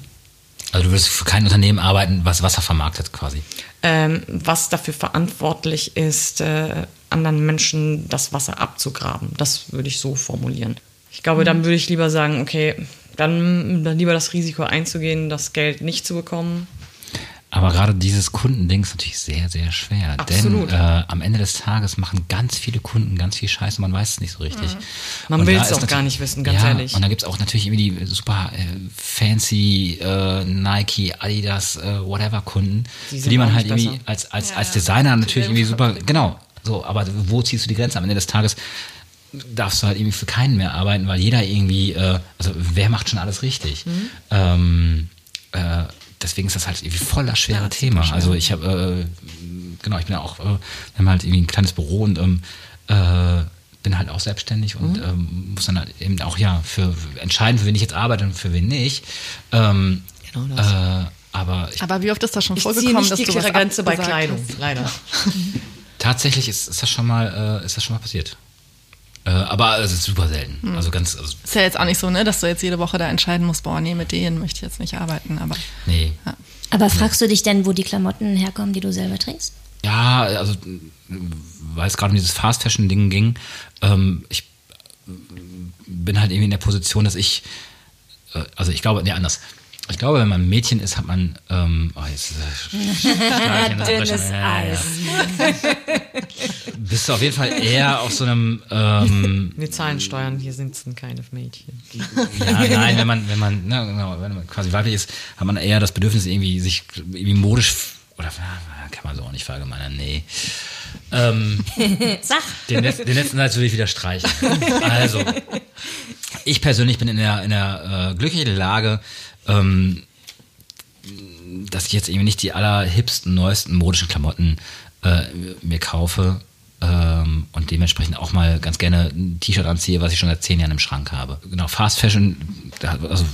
Also du würdest für kein Unternehmen arbeiten, was Wasser vermarktet quasi? Ähm, was dafür verantwortlich ist, äh, anderen Menschen das Wasser abzugraben. Das würde ich so formulieren. Ich glaube, mhm. dann würde ich lieber sagen, okay, dann, dann lieber das Risiko einzugehen, das Geld nicht zu bekommen, aber gerade dieses Kundending ist natürlich sehr, sehr schwer. Absolut. Denn äh, am Ende des Tages machen ganz viele Kunden ganz viel Scheiße, man weiß es nicht so richtig. Mhm. Man will es auch gar nicht wissen, ganz ja, ehrlich. Und dann gibt es auch natürlich irgendwie die super äh, fancy äh, Nike, Adidas, äh, whatever Kunden, die für die man halt irgendwie als, als, ja, als Designer ja. natürlich irgendwie super, genau, so, aber wo ziehst du die Grenze? Am Ende des Tages darfst du halt irgendwie für keinen mehr arbeiten, weil jeder irgendwie, äh, also wer macht schon alles richtig? Mhm. Ähm, äh, deswegen ist das halt irgendwie voll das schwere ja, Thema. Schwer. Also ich habe, äh, genau, ich bin ja auch, äh, wir haben halt irgendwie ein kleines Büro und ähm, äh, bin halt auch selbstständig und mhm. ähm, muss dann halt eben auch ja für entscheiden, für wen ich jetzt arbeite und für wen nicht. Ähm, genau das. Äh, aber, ich, aber wie oft ist das schon ich vorgekommen, nicht dass die du was Grenze bei Kleidung, hast? leider. *laughs* *laughs* Tatsächlich ist, ist das schon mal, äh, ist das schon mal passiert. Äh, aber es ist super selten. Hm. Also ganz. Also ist ja jetzt auch nicht so, ne, dass du jetzt jede Woche da entscheiden musst, boah, nee, mit denen möchte ich jetzt nicht arbeiten. Aber, nee. Ja. Aber fragst du dich denn, wo die Klamotten herkommen, die du selber trägst? Ja, also weil es gerade um dieses Fast Fashion Ding ging, ähm, ich bin halt irgendwie in der Position, dass ich, äh, also ich glaube, nee, anders. Ich glaube, wenn man ein Mädchen ist, hat man. Ähm, oh, jetzt äh, *laughs* Dünnes Eis. Bist du auf jeden Fall *laughs* eher auf so einem. Ähm, *laughs* Wir zahlen Steuern, hier sind keine Mädchen. Ja, nein, wenn man, wenn man, ne, genau, wenn man quasi weiblich ist, hat man eher das Bedürfnis, irgendwie sich irgendwie modisch oder kann man so auch nicht verallgemeinern, nee. Ähm, Sag. Den, den letzten Satz würde ich wieder streichen. Also, ich persönlich bin in der, in der äh, glücklichen Lage, ähm, dass ich jetzt irgendwie nicht die allerhipsten, neuesten modischen Klamotten äh, mir kaufe ähm, und dementsprechend auch mal ganz gerne ein T-Shirt anziehe, was ich schon seit zehn Jahren im Schrank habe. Genau, Fast Fashion also,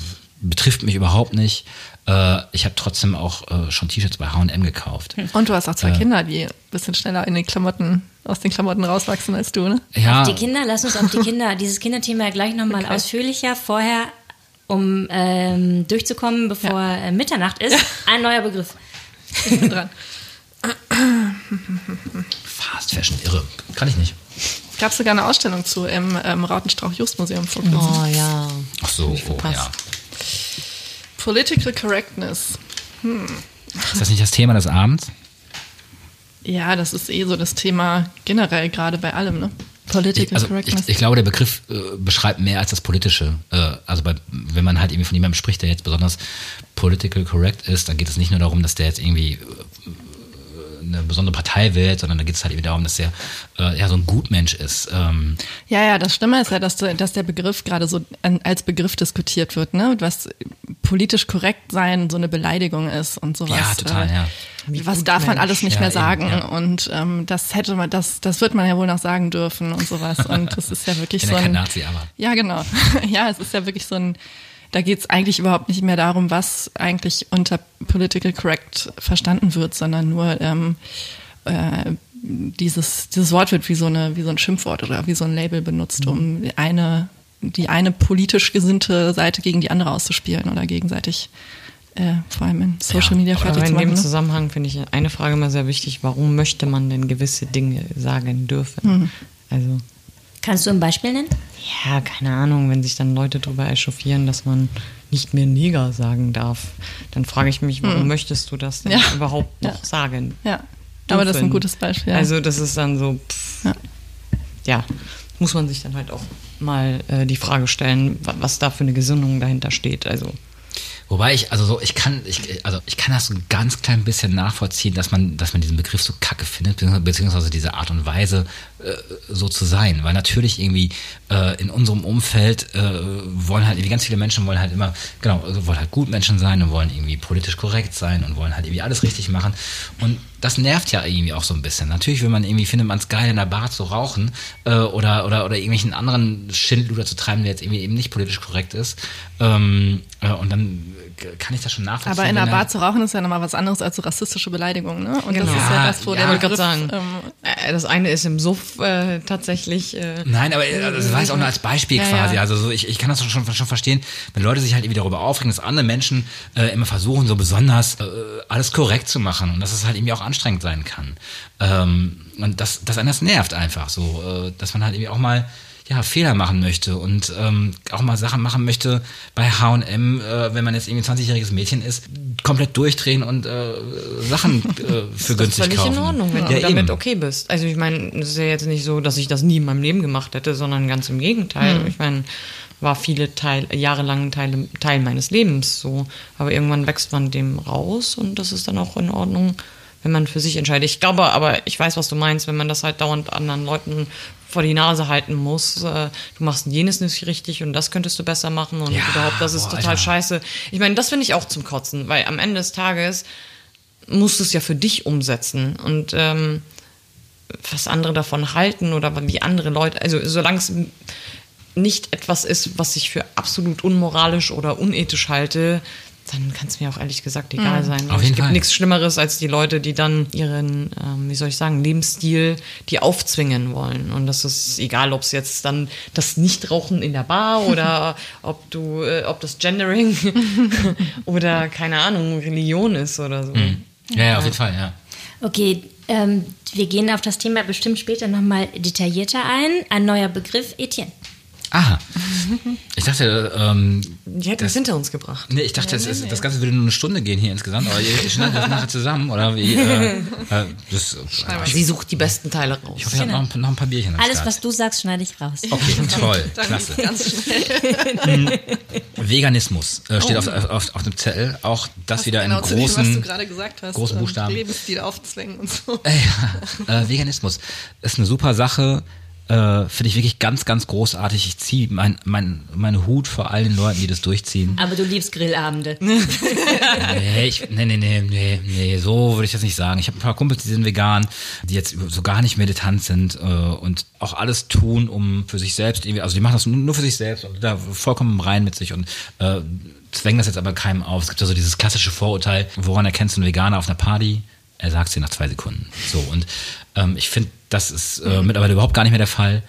betrifft mich überhaupt nicht. Äh, ich habe trotzdem auch äh, schon T-Shirts bei H&M gekauft. Und du hast auch zwei äh, Kinder, die ein bisschen schneller in den Klamotten aus den Klamotten rauswachsen als du, ne? Ja. Auf die Kinder, lass uns auf die Kinder, dieses Kinderthema gleich nochmal okay. ausführlicher. Vorher um ähm, durchzukommen, bevor ja. Äh, Mitternacht ist. Ein neuer Begriff. Ich bin dran. Fast Fashion, irre. Kann ich nicht. Gab sogar eine Ausstellung zu im ähm, Rautenstrauch-Just-Museum vor kurzem. Oh ja. Ach so, oh, ja. Political Correctness. Hm. Ist das nicht das Thema des Abends? Ja, das ist eh so das Thema generell gerade bei allem, ne? Political ich, also Correctness. Ich, ich, glaube, der Begriff äh, beschreibt mehr als das Politische. Äh, also bei, wenn man halt irgendwie von jemandem spricht, der jetzt besonders political correct ist, dann geht es nicht nur darum, dass der jetzt irgendwie äh, eine besondere Partei wählt, sondern da geht es halt eben darum, dass er äh, ja so ein Gutmensch ist. Ähm ja, ja, das Schlimme ist ja, dass, dass der Begriff gerade so als Begriff diskutiert wird, ne? Was politisch korrekt sein so eine Beleidigung ist und sowas. Ja, total, äh, ja. was darf man alles nicht ja, mehr sagen? Eben, ja. Und ähm, das hätte man, das, das wird man ja wohl noch sagen dürfen und sowas. Und das ist ja wirklich so ein. Kein Nazi, aber. Ja, genau. *laughs* ja, es ist ja wirklich so ein da geht es eigentlich überhaupt nicht mehr darum, was eigentlich unter Political Correct verstanden wird, sondern nur ähm, äh, dieses, dieses Wort wird wie so, eine, wie so ein Schimpfwort oder wie so ein Label benutzt, um eine, die eine politisch gesinnte Seite gegen die andere auszuspielen oder gegenseitig äh, vor allem in Social Media ja, fertig zu machen. In dem ne? Zusammenhang finde ich eine Frage mal sehr wichtig, warum möchte man denn gewisse Dinge sagen dürfen? Mhm. Also Kannst du ein Beispiel nennen? Ja, keine Ahnung, wenn sich dann Leute darüber echauffieren, dass man nicht mehr Neger sagen darf, dann frage ich mich, warum hm. möchtest du das denn ja. überhaupt noch ja. sagen? Ja, dürfen? aber das ist ein gutes Beispiel. Ja. Also das ist dann so, pff, ja. ja. muss man sich dann halt auch mal äh, die Frage stellen, was da für eine Gesinnung dahinter steht. Also Wobei ich, also so, ich kann, ich, also ich kann das so ein ganz klein bisschen nachvollziehen, dass man, dass man diesen Begriff so kacke findet, beziehungsweise diese Art und Weise, so zu sein. Weil natürlich irgendwie äh, in unserem Umfeld äh, wollen halt irgendwie ganz viele Menschen wollen halt immer, genau, also wollen halt Gutmenschen sein und wollen irgendwie politisch korrekt sein und wollen halt irgendwie alles richtig machen. Und das nervt ja irgendwie auch so ein bisschen. Natürlich, wenn man irgendwie findet, man es geil in der Bar zu rauchen äh, oder, oder, oder irgendwelchen anderen Schindluder zu treiben, der jetzt irgendwie eben nicht politisch korrekt ist. Ähm, äh, und dann kann ich das schon nachvollziehen. Aber in der Bar zu rauchen ist ja nochmal was anderes als so rassistische Beleidigungen, ne? Und genau. das ist ja das, wo ja, der Begriff, sagen. Ähm, äh, das eine ist im Suff äh, tatsächlich. Äh, Nein, aber äh, das war jetzt auch nur als Beispiel ja, quasi. Ja. Also so, ich, ich kann das schon, schon verstehen, wenn Leute sich halt irgendwie darüber aufregen, dass andere Menschen äh, immer versuchen, so besonders äh, alles korrekt zu machen und dass es halt irgendwie auch anstrengend sein kann. Ähm, und das, das das nervt einfach so, äh, dass man halt irgendwie auch mal ja, Fehler machen möchte und ähm, auch mal Sachen machen möchte bei H&M, äh, wenn man jetzt irgendwie ein 20-jähriges Mädchen ist, komplett durchdrehen und äh, Sachen *laughs* äh, für günstig kaufen. Das ist völlig in Ordnung, wenn ja, du damit eben. okay bist. Also ich meine, es ist ja jetzt nicht so, dass ich das nie in meinem Leben gemacht hätte, sondern ganz im Gegenteil. Mhm. Ich meine, war viele Teil, jahrelang Teil, Teil meines Lebens so. Aber irgendwann wächst man dem raus und das ist dann auch in Ordnung, wenn man für sich entscheidet. Ich glaube aber, ich weiß, was du meinst, wenn man das halt dauernd anderen Leuten vor die Nase halten muss, äh, du machst jenes nicht richtig und das könntest du besser machen und ja, überhaupt, das ist boah, total Alter. scheiße. Ich meine, das finde ich auch zum Kotzen, weil am Ende des Tages musst du es ja für dich umsetzen und ähm, was andere davon halten oder wie andere Leute, also solange es nicht etwas ist, was ich für absolut unmoralisch oder unethisch halte, dann kann es mir auch ehrlich gesagt egal mhm. sein. Auf jeden es gibt nichts Schlimmeres als die Leute, die dann ihren, ähm, wie soll ich sagen, Lebensstil, die aufzwingen wollen. Und das ist egal, ob es jetzt dann das Nichtrauchen in der Bar *laughs* oder ob du, äh, ob das Gendering *laughs* oder keine Ahnung, Religion ist oder so. Mhm. Ja, ja, auf jeden Fall, ja. Okay, ähm, wir gehen auf das Thema bestimmt später nochmal detaillierter ein. Ein neuer Begriff, Etienne. Aha. *laughs* Ich dachte, ähm, Die hätten es hinter uns gebracht. Nee, ich dachte, ja, das, nee, das, Ganze würde nur eine Stunde gehen hier insgesamt, aber ihr schneidet das nachher zusammen, oder wie? Äh, *laughs* äh, das, äh, Sie sucht die besten Teile raus. Ich hoffe, ihr habt noch, noch, ein paar Bierchen. Alles, Start. was du sagst, schneide ich raus. Okay, *laughs* toll, klasse. Ganz schnell. Veganismus äh, steht oh. auf, auf, auf, dem Zettel. Auch das wieder genau in großen, dem, was du gerade gesagt hast, großen Buchstaben. Lebensstil aufzwängen und so. Ja, äh, Veganismus ist eine super Sache äh, finde ich wirklich ganz, ganz großartig. Ich ziehe mein, mein, meine Hut vor all den Leuten, die das durchziehen. Aber du liebst Grillabende. *laughs* nee, ich, nee, nee, nee, nee, nee, so würde ich das nicht sagen. Ich habe ein paar Kumpels, die sind vegan, die jetzt so gar nicht militant sind äh, und auch alles tun, um für sich selbst irgendwie, also die machen das nur für sich selbst und da vollkommen rein mit sich und äh, zwängen das jetzt aber keinem auf. Es gibt ja so dieses klassische Vorurteil, woran erkennst du einen Veganer auf einer Party? Er sagt es dir nach zwei Sekunden. So, und ähm, ich finde, das ist äh, mittlerweile überhaupt gar nicht mehr der Fall,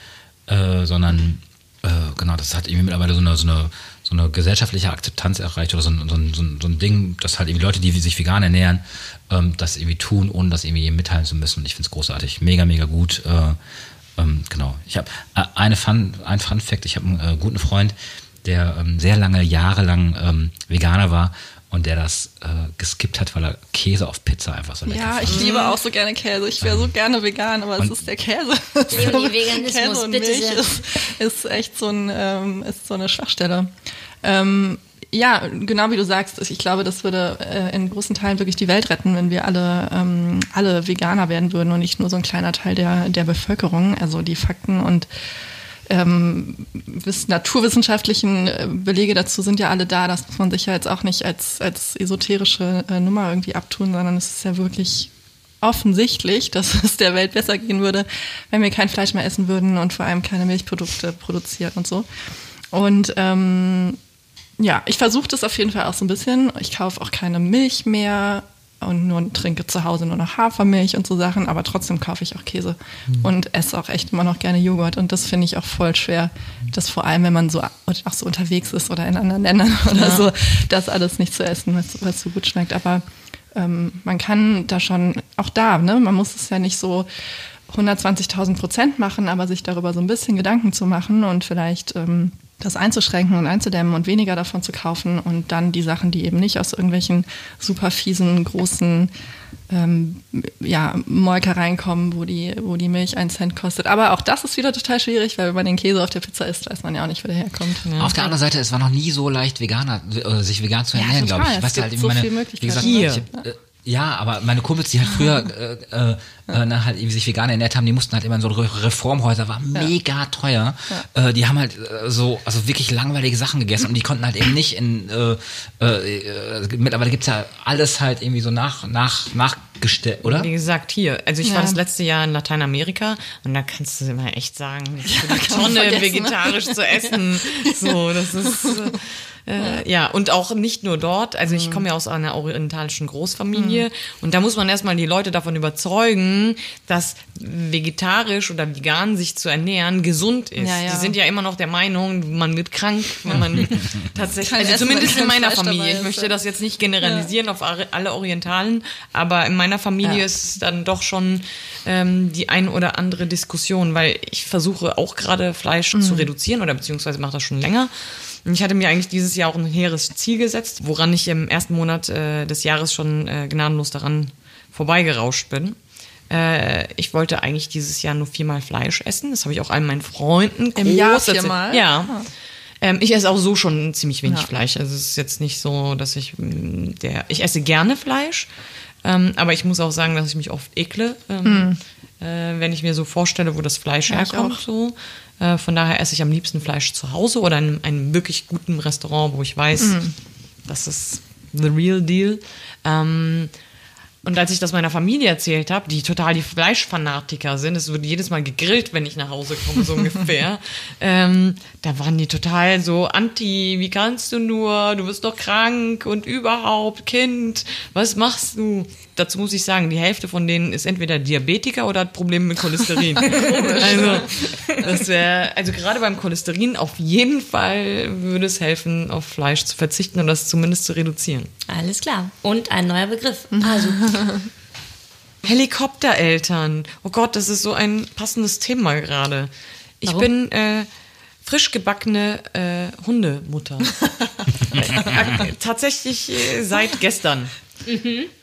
äh, sondern äh, genau, das hat irgendwie mittlerweile so eine, so eine, so eine gesellschaftliche Akzeptanz erreicht oder so ein, so ein, so ein Ding, dass halt irgendwie Leute, die sich vegan ernähren, ähm, das irgendwie tun, ohne das irgendwie mitteilen zu müssen. Und ich finde es großartig. Mega, mega gut. Äh, ähm, genau. Ich habe äh, eine Fun, ein Fun Fact. Ich habe einen äh, guten Freund, der ähm, sehr lange Jahre lang ähm, Veganer war und der das äh, geskippt hat, weil er Käse auf Pizza einfach so lecker Ja, fand. ich liebe auch so gerne Käse. Ich wäre so gerne vegan, aber es ist der Käse. *laughs* Veganismus, Käse und Milch ist, ist echt so, ein, ähm, ist so eine Schwachstelle. Ähm, ja, genau wie du sagst, ich glaube, das würde äh, in großen Teilen wirklich die Welt retten, wenn wir alle, ähm, alle Veganer werden würden und nicht nur so ein kleiner Teil der, der Bevölkerung. Also die Fakten und ähm, wiss- naturwissenschaftlichen äh, Belege dazu sind ja alle da. Das muss man sich ja jetzt auch nicht als, als esoterische äh, Nummer irgendwie abtun, sondern es ist ja wirklich offensichtlich, dass *laughs* es der Welt besser gehen würde, wenn wir kein Fleisch mehr essen würden und vor allem keine Milchprodukte produzieren und so. Und ähm, ja, ich versuche das auf jeden Fall auch so ein bisschen. Ich kaufe auch keine Milch mehr und nur trinke zu Hause nur noch Hafermilch und so Sachen, aber trotzdem kaufe ich auch Käse und esse auch echt immer noch gerne Joghurt. Und das finde ich auch voll schwer, das vor allem, wenn man so auch so unterwegs ist oder in anderen Ländern *laughs* oder so, das alles nicht zu essen, was, was so gut schmeckt. Aber ähm, man kann da schon, auch da, ne, man muss es ja nicht so 120.000 Prozent machen, aber sich darüber so ein bisschen Gedanken zu machen und vielleicht ähm, das einzuschränken und einzudämmen und weniger davon zu kaufen und dann die Sachen, die eben nicht aus irgendwelchen super fiesen, großen ähm, ja, Molkereien kommen, wo die, wo die Milch einen Cent kostet. Aber auch das ist wieder total schwierig, weil wenn man den Käse auf der Pizza isst, weiß man ja auch nicht, wo der herkommt. Auf der anderen Seite, es war noch nie so leicht, Veganer, äh, sich vegan zu Ja, ernähren, total. glaube ich. Gibt halt so meine, viele wie gesagt, Hier. Ich, hab, äh, ja, aber meine Kumpels, die halt früher *laughs* äh, äh, äh, na, halt sich vegan ernährt haben, die mussten halt immer in so Re Reformhäuser, war mega teuer. Äh, die haben halt äh, so, also wirklich langweilige Sachen gegessen und die konnten halt eben nicht in, äh, äh, äh, mittlerweile gibt's ja alles halt irgendwie so nach, nach, nachgestellt, oder? Wie gesagt, hier. Also ich Ja. war das letzte Jahr in Lateinamerika und da kannst du immer echt sagen, *laughs* man Tonne ne? vegetarisch zu essen. *laughs* So, das ist äh, ja und auch nicht nur dort. Also Mhm. ich komme ja aus einer orientalischen Großfamilie und da muss man erstmal die Leute davon überzeugen, dass vegetarisch oder vegan sich zu ernähren gesund ist. Ja, ja. Die sind ja immer noch der Meinung, man wird krank, wenn man *laughs* tatsächlich, also zumindest in meiner Fleisch Familie. Ich möchte das jetzt nicht generalisieren auf alle Orientalen, aber in meiner Familie ist es dann doch schon ähm, die ein oder andere Diskussion, weil ich versuche auch gerade Fleisch Mhm. zu reduzieren oder beziehungsweise mache das schon länger. Ich hatte mir eigentlich dieses Jahr auch ein hehres Ziel gesetzt, woran ich im ersten Monat äh, des Jahres schon äh, gnadenlos daran vorbeigerauscht bin. Äh, ich wollte eigentlich dieses Jahr nur viermal Fleisch essen. Das habe ich auch allen meinen Freunden Im Jahr groß viermal? Ja. Ah. Ähm, ich esse auch so schon ziemlich wenig Ja. Fleisch. Also es ist jetzt nicht so, dass ich mh, der. Ich esse gerne Fleisch, ähm, aber ich muss auch sagen, dass ich mich oft ekle, ähm, äh, wenn ich mir so vorstelle, wo das Fleisch Ja, herkommt. So. Äh, von daher esse ich am liebsten Fleisch zu Hause oder in einem, wirklich guten Restaurant, wo ich weiß, das ist the real deal. Ähm, und als ich das meiner Familie erzählt habe, die total die Fleischfanatiker sind, es wird jedes Mal gegrillt, wenn ich nach Hause komme, so *laughs* ungefähr, ähm, da waren die total so anti, wie kannst du nur, du bist doch krank und überhaupt, Kind, was machst du? Dazu muss ich sagen, die Hälfte von denen ist entweder Diabetiker oder hat Probleme mit Cholesterin. *laughs* also, das wär, also gerade beim Cholesterin auf jeden Fall würde es helfen, auf Fleisch zu verzichten und das zumindest zu reduzieren. Alles klar. Und ein neuer Begriff. *laughs* Also, Helikoptereltern. Oh Gott, das ist so ein passendes Thema gerade. Ich Warum? bin äh, frisch gebackene äh, Hundemutter. *laughs* Äh, Tatsächlich äh, seit gestern.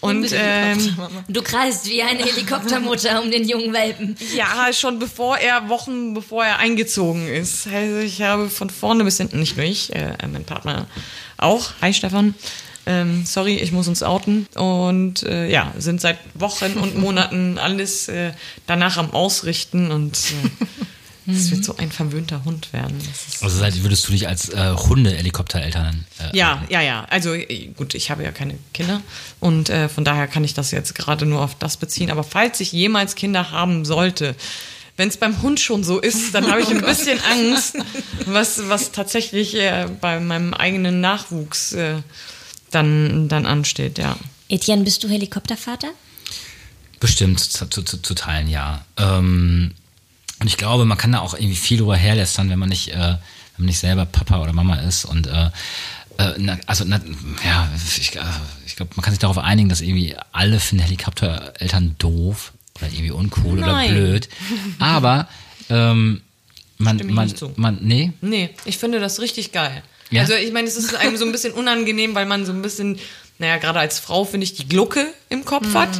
Und ähm, du kreist wie eine Helikoptermutter um den jungen Welpen. ja, schon bevor er, Wochen bevor er eingezogen ist. Also ich habe von vorne bis hinten, nicht nur ich, äh, mein Partner auch. Hi Stefan. Ähm, sorry, ich muss uns outen. Und äh, ja, sind seit Wochen und Monaten alles äh, danach am Ausrichten und äh, *laughs* es wird so ein verwöhnter Hund werden. Das ist Also seit würdest du dich als äh, Hunde-Helikoptereltern äh, ja, ja, ja. Also äh, gut, ich habe ja keine Kinder und äh, von daher kann ich das jetzt gerade nur auf das beziehen. Aber falls ich jemals Kinder haben sollte, wenn es beim Hund schon so ist, dann habe ich ein *laughs* bisschen Angst, was, was tatsächlich äh, bei meinem eigenen Nachwuchs äh, dann, dann ansteht, ja. Etienne, bist du Helikoptervater? Bestimmt, zu, zu, zu, zu teilen, ja. Ähm, und ich glaube, man kann da auch irgendwie viel drüber herlästern, wenn man nicht, äh, wenn man nicht selber Papa oder Mama ist. Und äh, äh, na, also na, ja, ich, äh, ich glaube, man kann sich darauf einigen, dass irgendwie alle finden Helikoptereltern doof oder irgendwie uncool Nein. oder blöd. *laughs* Aber ähm, man, man, zu. man, nee, Nee, ich finde das richtig geil. Ja? Also ich meine, es ist einem so ein bisschen unangenehm, weil man so ein bisschen, naja, gerade als Frau finde ich die Glucke im Kopf hat,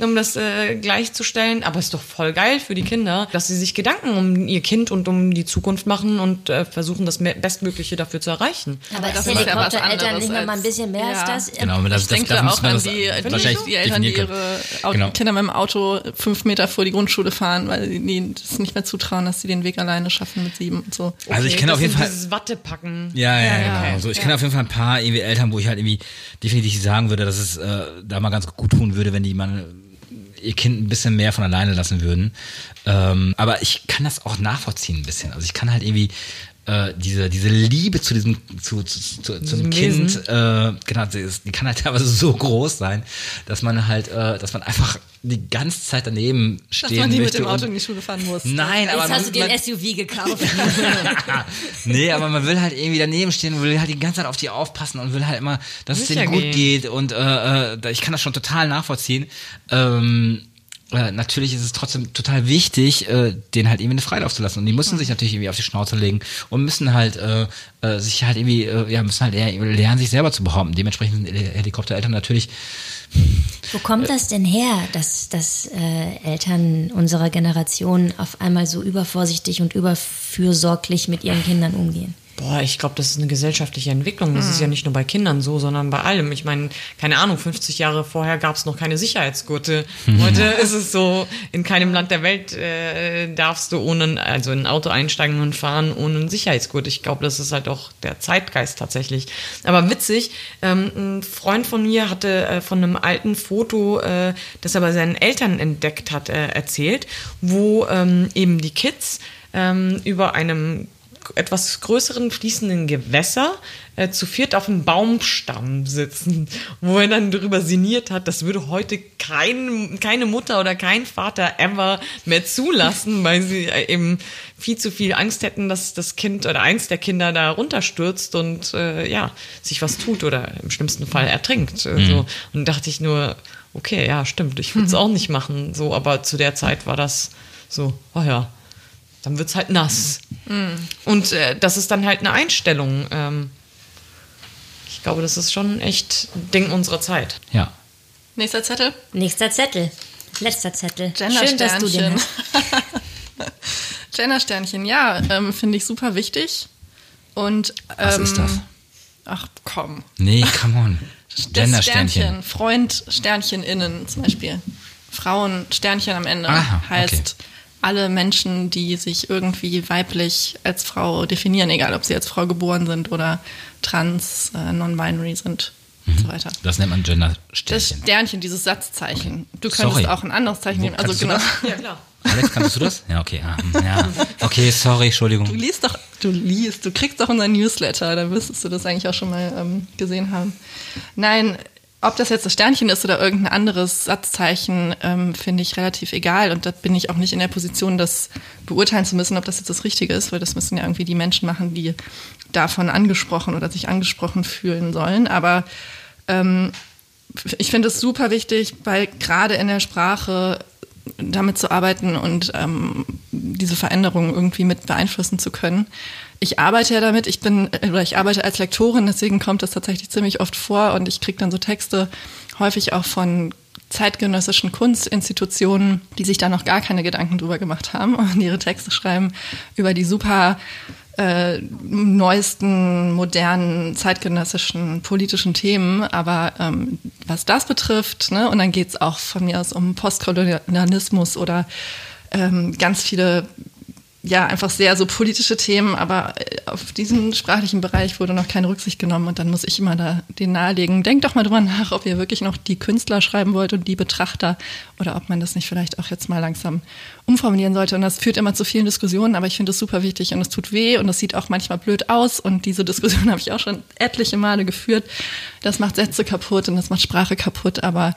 um das äh, gleichzustellen. Aber es ist doch voll geil für die Kinder, dass sie sich Gedanken um ihr Kind und um die Zukunft machen und äh, versuchen, das Bestmögliche dafür zu erreichen. Aber das ist ist ja Helikoptereltern anderes nicht noch mal ein bisschen mehr ja. als das? genau, aber das, ich das, denke das da muss auch man an das die, wahrscheinlich die Eltern, die ihre Au- Genau. Kinder mit dem Auto fünf Meter vor die Grundschule fahren, weil sie das nicht mehr zutrauen, dass sie den Weg alleine schaffen mit sieben und so. Also ich Okay, kenne auf das jeden sind Fall. Dieses Wattepacken. Ja, ja, ja, ja, genau. okay. So, ich kenne auf jeden Fall ein paar irgendwie Eltern, wo ich halt irgendwie definitiv sagen würde, dass es äh, da mal ganz gut tun würde, wenn die mal ihr Kind ein bisschen mehr von alleine lassen würden. Ähm, aber ich kann das auch nachvollziehen ein bisschen. Also ich kann halt irgendwie äh, diese, diese Liebe zu diesem, zu, zu, zu, zum Kind, äh, genau, die, ist, die kann halt *laughs* teilweise so groß sein, dass man halt, äh, dass man einfach die ganze Zeit daneben Dass stehen man die mit dem Auto in die Schule fahren muss. Nein, aber Jetzt hast du dir ein SUV gekauft. *laughs* nee, aber man will halt irgendwie daneben stehen und will halt die ganze Zeit auf die aufpassen und will halt immer, dass es denen gut gehen. geht und äh, äh, ich kann das schon total nachvollziehen. Ähm, äh, natürlich ist es trotzdem total wichtig, äh, denen halt irgendwie eine Freilauf zu lassen und die müssen sich natürlich irgendwie auf die Schnauze legen und müssen halt äh, äh, sich halt irgendwie, äh, ja, müssen halt eher lernen, sich selber zu behaupten. Dementsprechend sind Helikoptereltern natürlich Wo kommt das denn her, dass, dass äh, Eltern unserer Generation auf einmal so übervorsichtig und überfürsorglich mit ihren Kindern umgehen? Boah, ich glaube, das ist eine gesellschaftliche Entwicklung. Das Mhm. ist ja nicht nur bei Kindern so, sondern bei allem. Ich meine, keine Ahnung, 50 Jahre vorher gab es noch keine Sicherheitsgurte. Heute ist es so, in keinem Land der Welt äh, darfst du ohne, also in ein Auto einsteigen und fahren ohne einen Sicherheitsgurt. Ich glaube, das ist halt auch der Zeitgeist tatsächlich. Aber witzig, ähm, ein Freund von mir hatte äh, von einem alten Foto, äh, das er bei seinen Eltern entdeckt hat, äh, erzählt, wo ähm, eben die Kids ähm, über einem etwas größeren fließenden Gewässer äh, zu viert auf einem Baumstamm sitzen, *laughs* wo er dann darüber sinniert hat, das würde heute kein, keine Mutter oder kein Vater ever mehr zulassen, *laughs* weil sie äh, eben viel zu viel Angst hätten, dass das Kind oder eins der Kinder da runterstürzt und äh, ja, sich was tut oder im schlimmsten Fall ertrinkt. Äh, so. Und dachte ich nur, okay, ja, stimmt, ich würde es auch nicht machen, so, aber zu der Zeit war das so, oh ja, dann wird's halt nass. Und äh, das ist dann halt eine Einstellung. Ähm, ich glaube, das ist schon echt ein Ding unserer Zeit. Ja. Nächster Zettel. Nächster Zettel. Letzter Zettel. Schön, dass du den Gendersternchen. hast. *laughs* Gendersternchen, ja, ähm, finde ich super wichtig. Und ähm, Was ist das? Ach komm. Nee, come on. Das Gendersternchen. Sternchen, Freund Sternchen innen zum Beispiel. Frauen Sternchen am Ende Aha, heißt okay. Alle Menschen, die sich irgendwie weiblich als Frau definieren, egal ob sie als Frau geboren sind oder trans, äh, non-binary sind und so weiter. Das nennt man Das Gendersternchen. Sternchen, dieses Satzzeichen. Du könntest Sorry. auch ein anderes Zeichen Wo- nehmen. Also genau. das? Ja, klar. Alex, kannst du das? Ja, okay. ah, hm, Ja. Okay, sorry, Entschuldigung. Du liest doch, du liest, du kriegst doch unseren Newsletter, da müsstest du das eigentlich auch schon mal ähm, gesehen haben. Nein, ob das jetzt das Sternchen ist oder irgendein anderes Satzzeichen, ähm, finde ich relativ egal. Und da bin ich auch nicht in der Position, das beurteilen zu müssen, ob das jetzt das Richtige ist, weil das müssen ja irgendwie die Menschen machen, die davon angesprochen oder sich angesprochen fühlen sollen. Aber ähm, ich finde es super wichtig, weil gerade in der Sprache damit zu arbeiten und ähm, diese Veränderungen irgendwie mit beeinflussen zu können. Ich arbeite ja damit, ich bin, äh, oder ich arbeite als Lektorin, deswegen kommt das tatsächlich ziemlich oft vor und ich kriege dann so Texte häufig auch von zeitgenössischen Kunstinstitutionen, die sich da noch gar keine Gedanken drüber gemacht haben *laughs* und ihre Texte schreiben über die super äh, neuesten, modernen, zeitgenössischen politischen Themen. Aber ähm, was das betrifft, ne, und dann geht's auch von mir aus um Postkolonialismus oder ähm, ganz viele ja, einfach sehr so politische Themen, aber äh, auf diesen sprachlichen Bereich wurde noch keine Rücksicht genommen und dann muss ich immer da den nahelegen. Denkt doch mal drüber nach, ob ihr wirklich noch die Künstler schreiben wollt und die Betrachter oder ob man das nicht vielleicht auch jetzt mal langsam umformulieren sollte. Und das führt immer zu vielen Diskussionen, aber ich finde es super wichtig und es tut weh und es sieht auch manchmal blöd aus und diese Diskussion *laughs* habe ich auch schon etliche Male geführt. Das macht Sätze kaputt und das macht Sprache kaputt, aber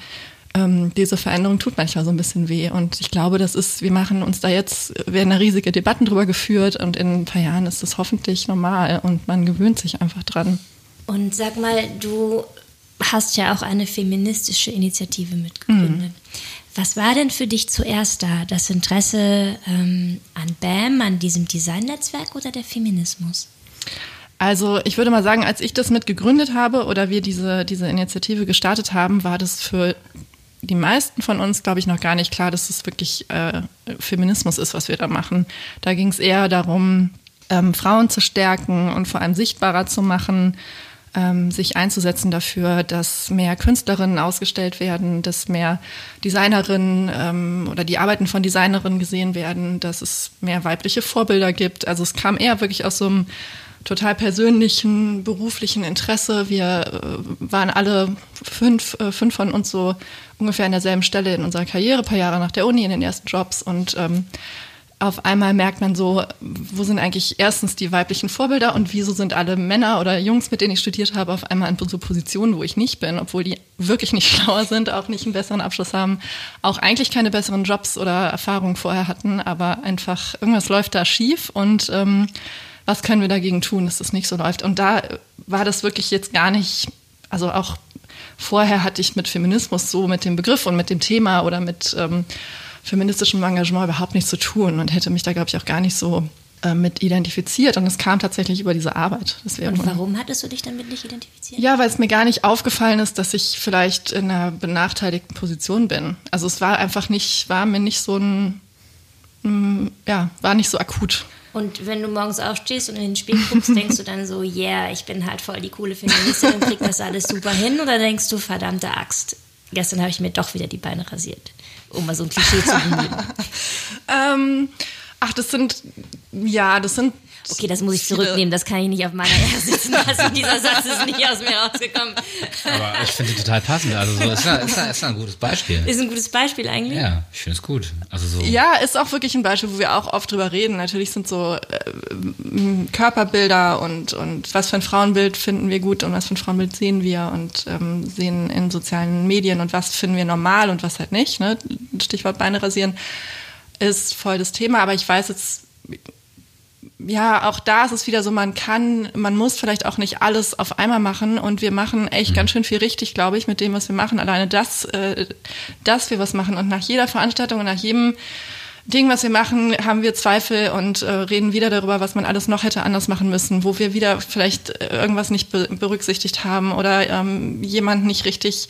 ähm, diese Veränderung tut manchmal so ein bisschen weh. Und ich glaube, das ist, wir machen uns da jetzt, werden da riesige Debatten drüber geführt und in ein paar Jahren ist das hoffentlich normal und man gewöhnt sich einfach dran. Und sag mal, du hast ja auch eine feministische Initiative mitgegründet. Was war denn für dich zuerst da? Das Interesse ähm, an BAM, an diesem Designnetzwerk oder der Feminismus? Also ich würde mal sagen, als ich das mit gegründet habe oder wir diese, diese Initiative gestartet haben, war das für die meisten von uns, glaube ich, noch gar nicht klar, dass es wirklich äh, Feminismus ist, was wir da machen. Da ging es eher darum, ähm, Frauen zu stärken und vor allem sichtbarer zu machen, ähm, sich einzusetzen dafür, dass mehr Künstlerinnen ausgestellt werden, dass mehr Designerinnen ähm, oder die Arbeiten von Designerinnen gesehen werden, dass es mehr weibliche Vorbilder gibt. Also es kam eher wirklich aus so einem total persönlichen, beruflichen Interesse. Wir äh, waren alle fünf, äh, fünf von uns so ungefähr an derselben Stelle in unserer Karriere, paar Jahre nach der Uni, in den ersten Jobs und ähm, auf einmal merkt man so, wo sind eigentlich erstens die weiblichen Vorbilder und wieso sind alle Männer oder Jungs, mit denen ich studiert habe, auf einmal in so Positionen, wo ich nicht bin, obwohl die wirklich nicht *laughs* schlauer sind, auch nicht einen besseren Abschluss haben, auch eigentlich keine besseren Jobs oder Erfahrungen vorher hatten, aber einfach irgendwas läuft da schief und ähm, was können wir dagegen tun, dass das nicht so läuft? Und da war das wirklich jetzt gar nicht, also auch vorher hatte ich mit Feminismus so mit dem Begriff und mit dem Thema oder mit ähm, feministischem Engagement überhaupt nichts zu tun und hätte mich da, glaube ich, auch gar nicht so äh, mit identifiziert. Und es kam tatsächlich über diese Arbeit. und warum hattest du dich damit nicht identifiziert? Ja, weil es mir gar nicht aufgefallen ist, dass ich vielleicht in einer benachteiligten Position bin. Also es war einfach nicht, war mir nicht so ein, mm, ja, war nicht so akut. Und wenn du morgens aufstehst und in den Spiegel guckst, denkst du dann so, yeah, ich bin halt voll die coole Feministin und krieg das alles super hin? Oder denkst du, verdammte Axt, gestern habe ich mir doch wieder die Beine rasiert? um mal so ein Klischee zu *laughs* bemühen? ähm, ach, das sind, ja, das sind Okay, das muss ich zurücknehmen, das kann ich nicht auf meiner Ehre sitzen lassen. *laughs* Dieser Satz ist nicht aus mir rausgekommen. Aber ich finde total passend. Also so ist, ein, ist, ein, ist ein gutes Beispiel. Ist ein gutes Beispiel eigentlich? Ja, ich finde es gut. Also so. Ja, ist auch wirklich ein Beispiel, wo wir auch oft drüber reden. Natürlich sind so äh, Körperbilder und, und was für ein Frauenbild finden wir gut und was für ein Frauenbild sehen wir und ähm, sehen in sozialen Medien und was finden wir normal und was halt nicht. Ne? Stichwort Beine rasieren ist voll das Thema, aber ich weiß jetzt ja, auch da ist es wieder so, man kann, man muss vielleicht auch nicht alles auf einmal machen und wir machen echt mhm. ganz schön viel richtig, glaube ich, mit dem, was wir machen. Alleine das, äh, dass wir was machen und nach jeder Veranstaltung und nach jedem Ding, was wir machen, haben wir Zweifel und äh, reden wieder darüber, was man alles noch hätte anders machen müssen, wo wir wieder vielleicht äh, irgendwas nicht be berücksichtigt haben oder ähm, jemand nicht richtig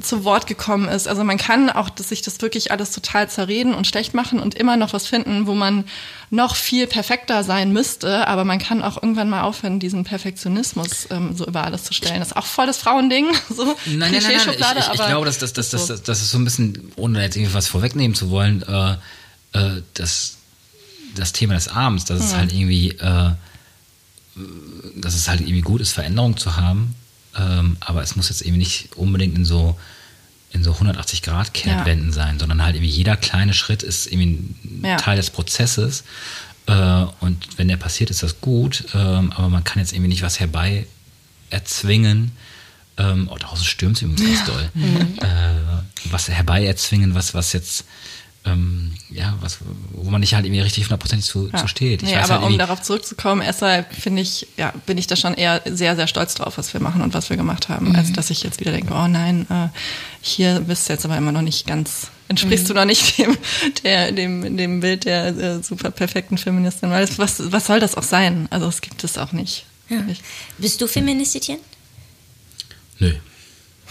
zu Wort gekommen ist. Also man kann auch dass sich das wirklich alles total zerreden und schlecht machen und immer noch was finden, wo man noch viel perfekter sein müsste, aber man kann auch irgendwann mal aufhören, diesen Perfektionismus ähm, so über alles zu stellen. Das ist auch voll das Frauending. *laughs* So nein, nein, nein, nein. Ich, ich, ich glaube, dass das, das, das, das, das ist so ein bisschen, ohne jetzt irgendwie was vorwegnehmen zu wollen, äh, äh, das, das Thema des Abends, dass ja. es halt irgendwie, äh, dass es halt irgendwie gut ist, Veränderung zu haben ähm, aber es muss jetzt eben nicht unbedingt in so in so 180 Grad Kehrtwenden ja. sein, sondern halt irgendwie jeder kleine Schritt ist irgendwie ein ja. Teil des Prozesses äh, und wenn der passiert, ist das gut, ähm, aber man kann jetzt irgendwie nicht was herbei erzwingen. Ähm, oh, draußen stürmt es übrigens ganz doll. Mhm. Äh, was herbei erzwingen, was, was jetzt ähm, ja, was, wo man nicht halt irgendwie richtig hundertprozentig zu, ja. zu steht. Ich nee, aber halt um darauf zurückzukommen, deshalb finde ich, ja, bin ich da schon eher sehr, sehr stolz drauf, was wir machen und was wir gemacht haben, mhm. als dass ich jetzt wieder denke, oh nein, äh, hier bist du jetzt aber immer noch nicht ganz, entsprichst mhm. du noch nicht *laughs* dem, der, dem, dem Bild der äh, super perfekten Feministin, weil es, was, was soll das auch sein? Also es gibt es auch nicht. Ja. Bist du Feministin? Nö.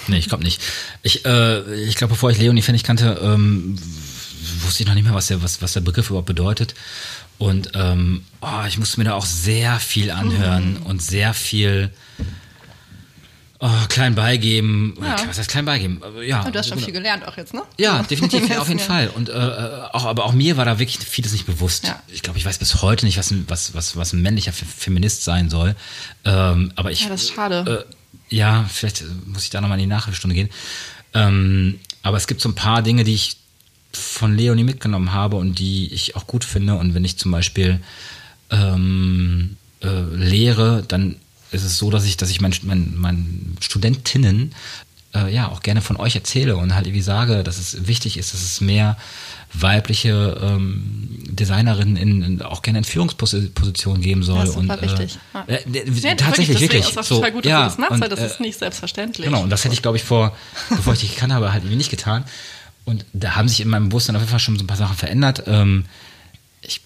Nee, ich glaube nicht. Ich, äh, ich glaube, bevor ich Leonie Pfennig kannte, ähm, wusste ich noch nicht mehr, was der, was, was der Begriff überhaupt bedeutet. Und ähm, oh, ich musste mir da auch sehr viel anhören mhm. und sehr viel oh, klein beigeben. Ja. Was heißt klein beigeben? Ja, und du hast schon viel gelernt auch jetzt, ne? Ja, definitiv, *laughs* auf jeden Fall. Und äh, auch, aber auch mir war da wirklich vieles nicht bewusst. Ja. Ich glaube, ich weiß bis heute nicht, was, was, was, was ein männlicher Feminist sein soll. Ähm, aber ich, ja, das ist schade. Äh, ja, vielleicht muss ich da nochmal in die Nachhilfestunde gehen. Ähm, aber es gibt so ein paar Dinge, die ich von Leonie mitgenommen habe und die ich auch gut finde. Und wenn ich zum Beispiel ähm, äh, lehre, dann ist es so, dass ich, dass ich meinen mein, mein Studentinnen äh, ja auch gerne von euch erzähle und halt irgendwie sage, dass es wichtig ist, dass es mehr weibliche ähm, Designerinnen in, in, auch gerne in Führungspositionen geben soll. Das ist und, wichtig. Äh, äh, tatsächlich, wirklich. Ist auch so, total gut, dass ja, du das machst, und, weil das äh, ist nicht selbstverständlich. Genau, und das hätte ich, glaube ich, vor, bevor ich dich gekannt habe, halt irgendwie nicht getan. Und da haben sich in meinem Bewusstsein auf jeden Fall schon so ein paar Sachen verändert. Ähm, ich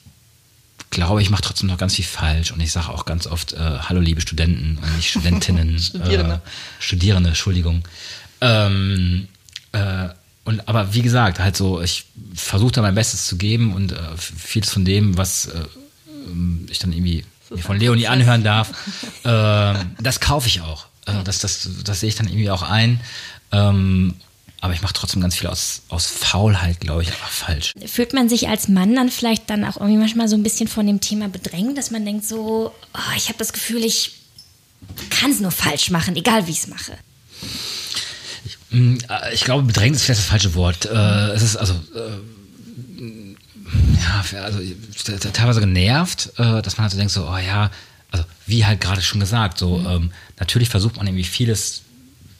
glaube, ich mache trotzdem noch ganz viel falsch und ich sage auch ganz oft, äh, hallo liebe Studenten und nicht Studentinnen. *laughs* Studierende. Äh, Studierende, Entschuldigung. Ähm, äh, und aber wie gesagt, halt so, ich versuche da mein Bestes zu geben und äh, vieles von dem, was äh, ich dann irgendwie von Leonie anhören darf, äh, das kaufe ich auch. Äh, das, das, das sehe ich dann irgendwie auch ein. Ähm, aber ich mache trotzdem ganz viel aus, aus Faulheit, glaube ich, aber falsch. Fühlt man sich als Mann dann vielleicht dann auch irgendwie manchmal so ein bisschen von dem Thema bedrängt, dass man denkt so, oh, ich habe das Gefühl, ich kann es nur falsch machen, egal wie ich es mache. Ich, mm, äh, ich, glaube, bedrängt ist vielleicht das falsche Wort. Äh, es ist also äh, ja, also teilweise genervt, äh, dass man halt so denkt so, oh ja, also wie halt gerade schon gesagt, so mhm. ähm, natürlich versucht man irgendwie vieles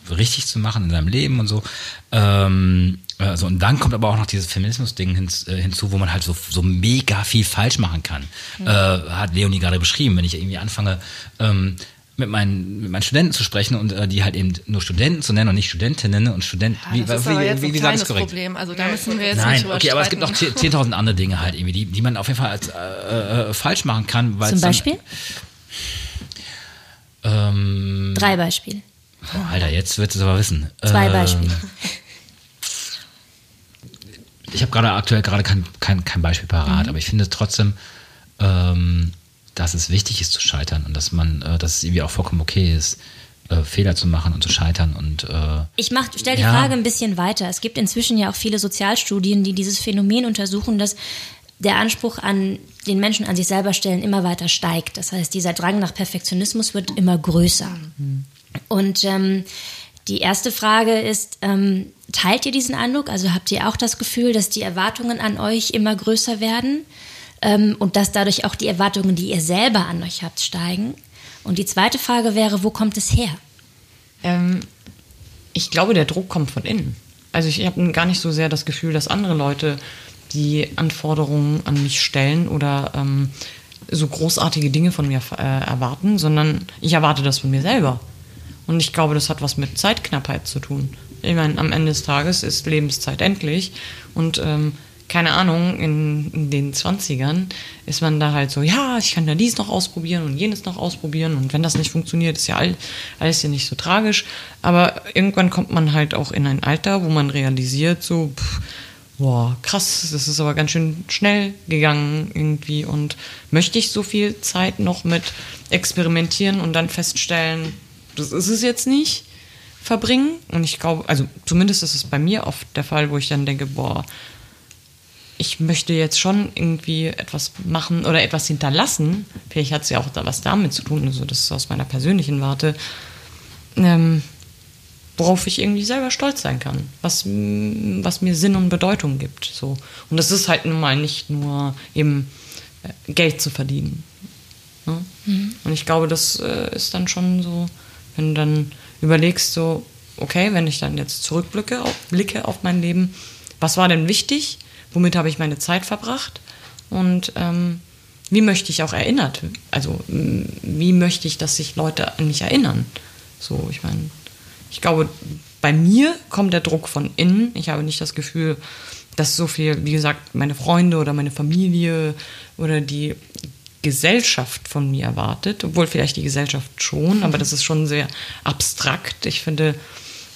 richtig zu machen in seinem Leben und so. Ähm, also, und dann kommt aber auch noch dieses Feminismus-Ding hin, äh, hinzu, wo man halt so, so mega viel falsch machen kann. Mhm. Äh, hat Leonie gerade beschrieben, wenn ich irgendwie anfange, ähm, mit meinen, mit meinen Studenten zu sprechen und äh, die halt eben nur Studenten zu nennen und nicht Studentinnen und Studenten. Ja, das wie, ist wie, aber jetzt wie, ein wie kleines Problem. Also da müssen wir jetzt Nein, nicht okay, aber es gibt noch 10.000 andere Dinge halt irgendwie, die, die man auf jeden Fall als äh, äh, falsch machen kann. Zum Beispiel? Dann, ähm, Drei Beispiele. Oh, Alter, jetzt wird es aber wissen. Zwei ähm, Beispiele. *laughs* Ich habe gerade aktuell gerade kein, kein, kein Beispiel parat, mhm. aber ich finde trotzdem, ähm, dass es wichtig ist zu scheitern und dass man, äh, dass es irgendwie auch vollkommen okay ist, äh, Fehler zu machen und zu scheitern und äh, ich stelle die ja. Frage ein bisschen weiter. Es gibt inzwischen ja auch viele Sozialstudien, die dieses Phänomen untersuchen, dass der Anspruch an den Menschen an sich selber stellen immer weiter steigt. Das heißt, dieser Drang nach Perfektionismus wird immer größer. Mhm. Und ähm, die erste Frage ist, ähm, teilt ihr diesen Eindruck? Also habt ihr auch das Gefühl, dass die Erwartungen an euch immer größer werden ähm, und dass dadurch auch die Erwartungen, die ihr selber an euch habt, steigen? Und die zweite Frage wäre, wo kommt es her? Ähm, ich glaube, der Druck kommt von innen. Also ich habe gar nicht so sehr das Gefühl, dass andere Leute die Anforderungen an mich stellen oder ähm, so großartige Dinge von mir äh, erwarten, sondern ich erwarte das von mir selber. Und ich glaube, das hat was mit Zeitknappheit zu tun. Ich meine, am Ende des Tages ist Lebenszeit endlich und ähm, keine Ahnung, in, in, den 20ern ist man da halt so, ja, ich kann da dies noch ausprobieren und jenes noch ausprobieren und wenn das nicht funktioniert, ist ja all, alles ja nicht so tragisch. Aber irgendwann kommt man halt auch in ein Alter, wo man realisiert, so, pff, boah, krass, das ist aber ganz schön schnell gegangen irgendwie und möchte ich so viel Zeit noch mit experimentieren und dann feststellen, das ist es jetzt nicht, verbringen. Und ich glaube, also zumindest ist es bei mir oft der Fall, wo ich dann denke, boah, ich möchte jetzt schon irgendwie etwas machen oder etwas hinterlassen. Vielleicht hat es ja auch da was damit zu tun, also das ist aus meiner persönlichen Warte, ähm, worauf ich irgendwie selber stolz sein kann, was, was mir Sinn und Bedeutung gibt. So. Und das ist halt nun mal nicht nur eben äh, Geld zu verdienen. Ne? Mhm. Und ich glaube, das äh, ist dann schon so wenn du dann überlegst, so, okay, wenn ich dann jetzt zurückblicke auf, blicke auf mein Leben, was war denn wichtig? Womit habe ich meine Zeit verbracht? Und ähm, wie möchte ich auch erinnert? Also, wie möchte ich, dass sich Leute an mich erinnern? So, ich meine, ich glaube, bei mir kommt der Druck von innen. Ich habe nicht das Gefühl, dass so viel, wie gesagt, meine Freunde oder meine Familie oder die Gesellschaft von mir erwartet, obwohl vielleicht die Gesellschaft schon, aber das ist schon sehr abstrakt. Ich finde,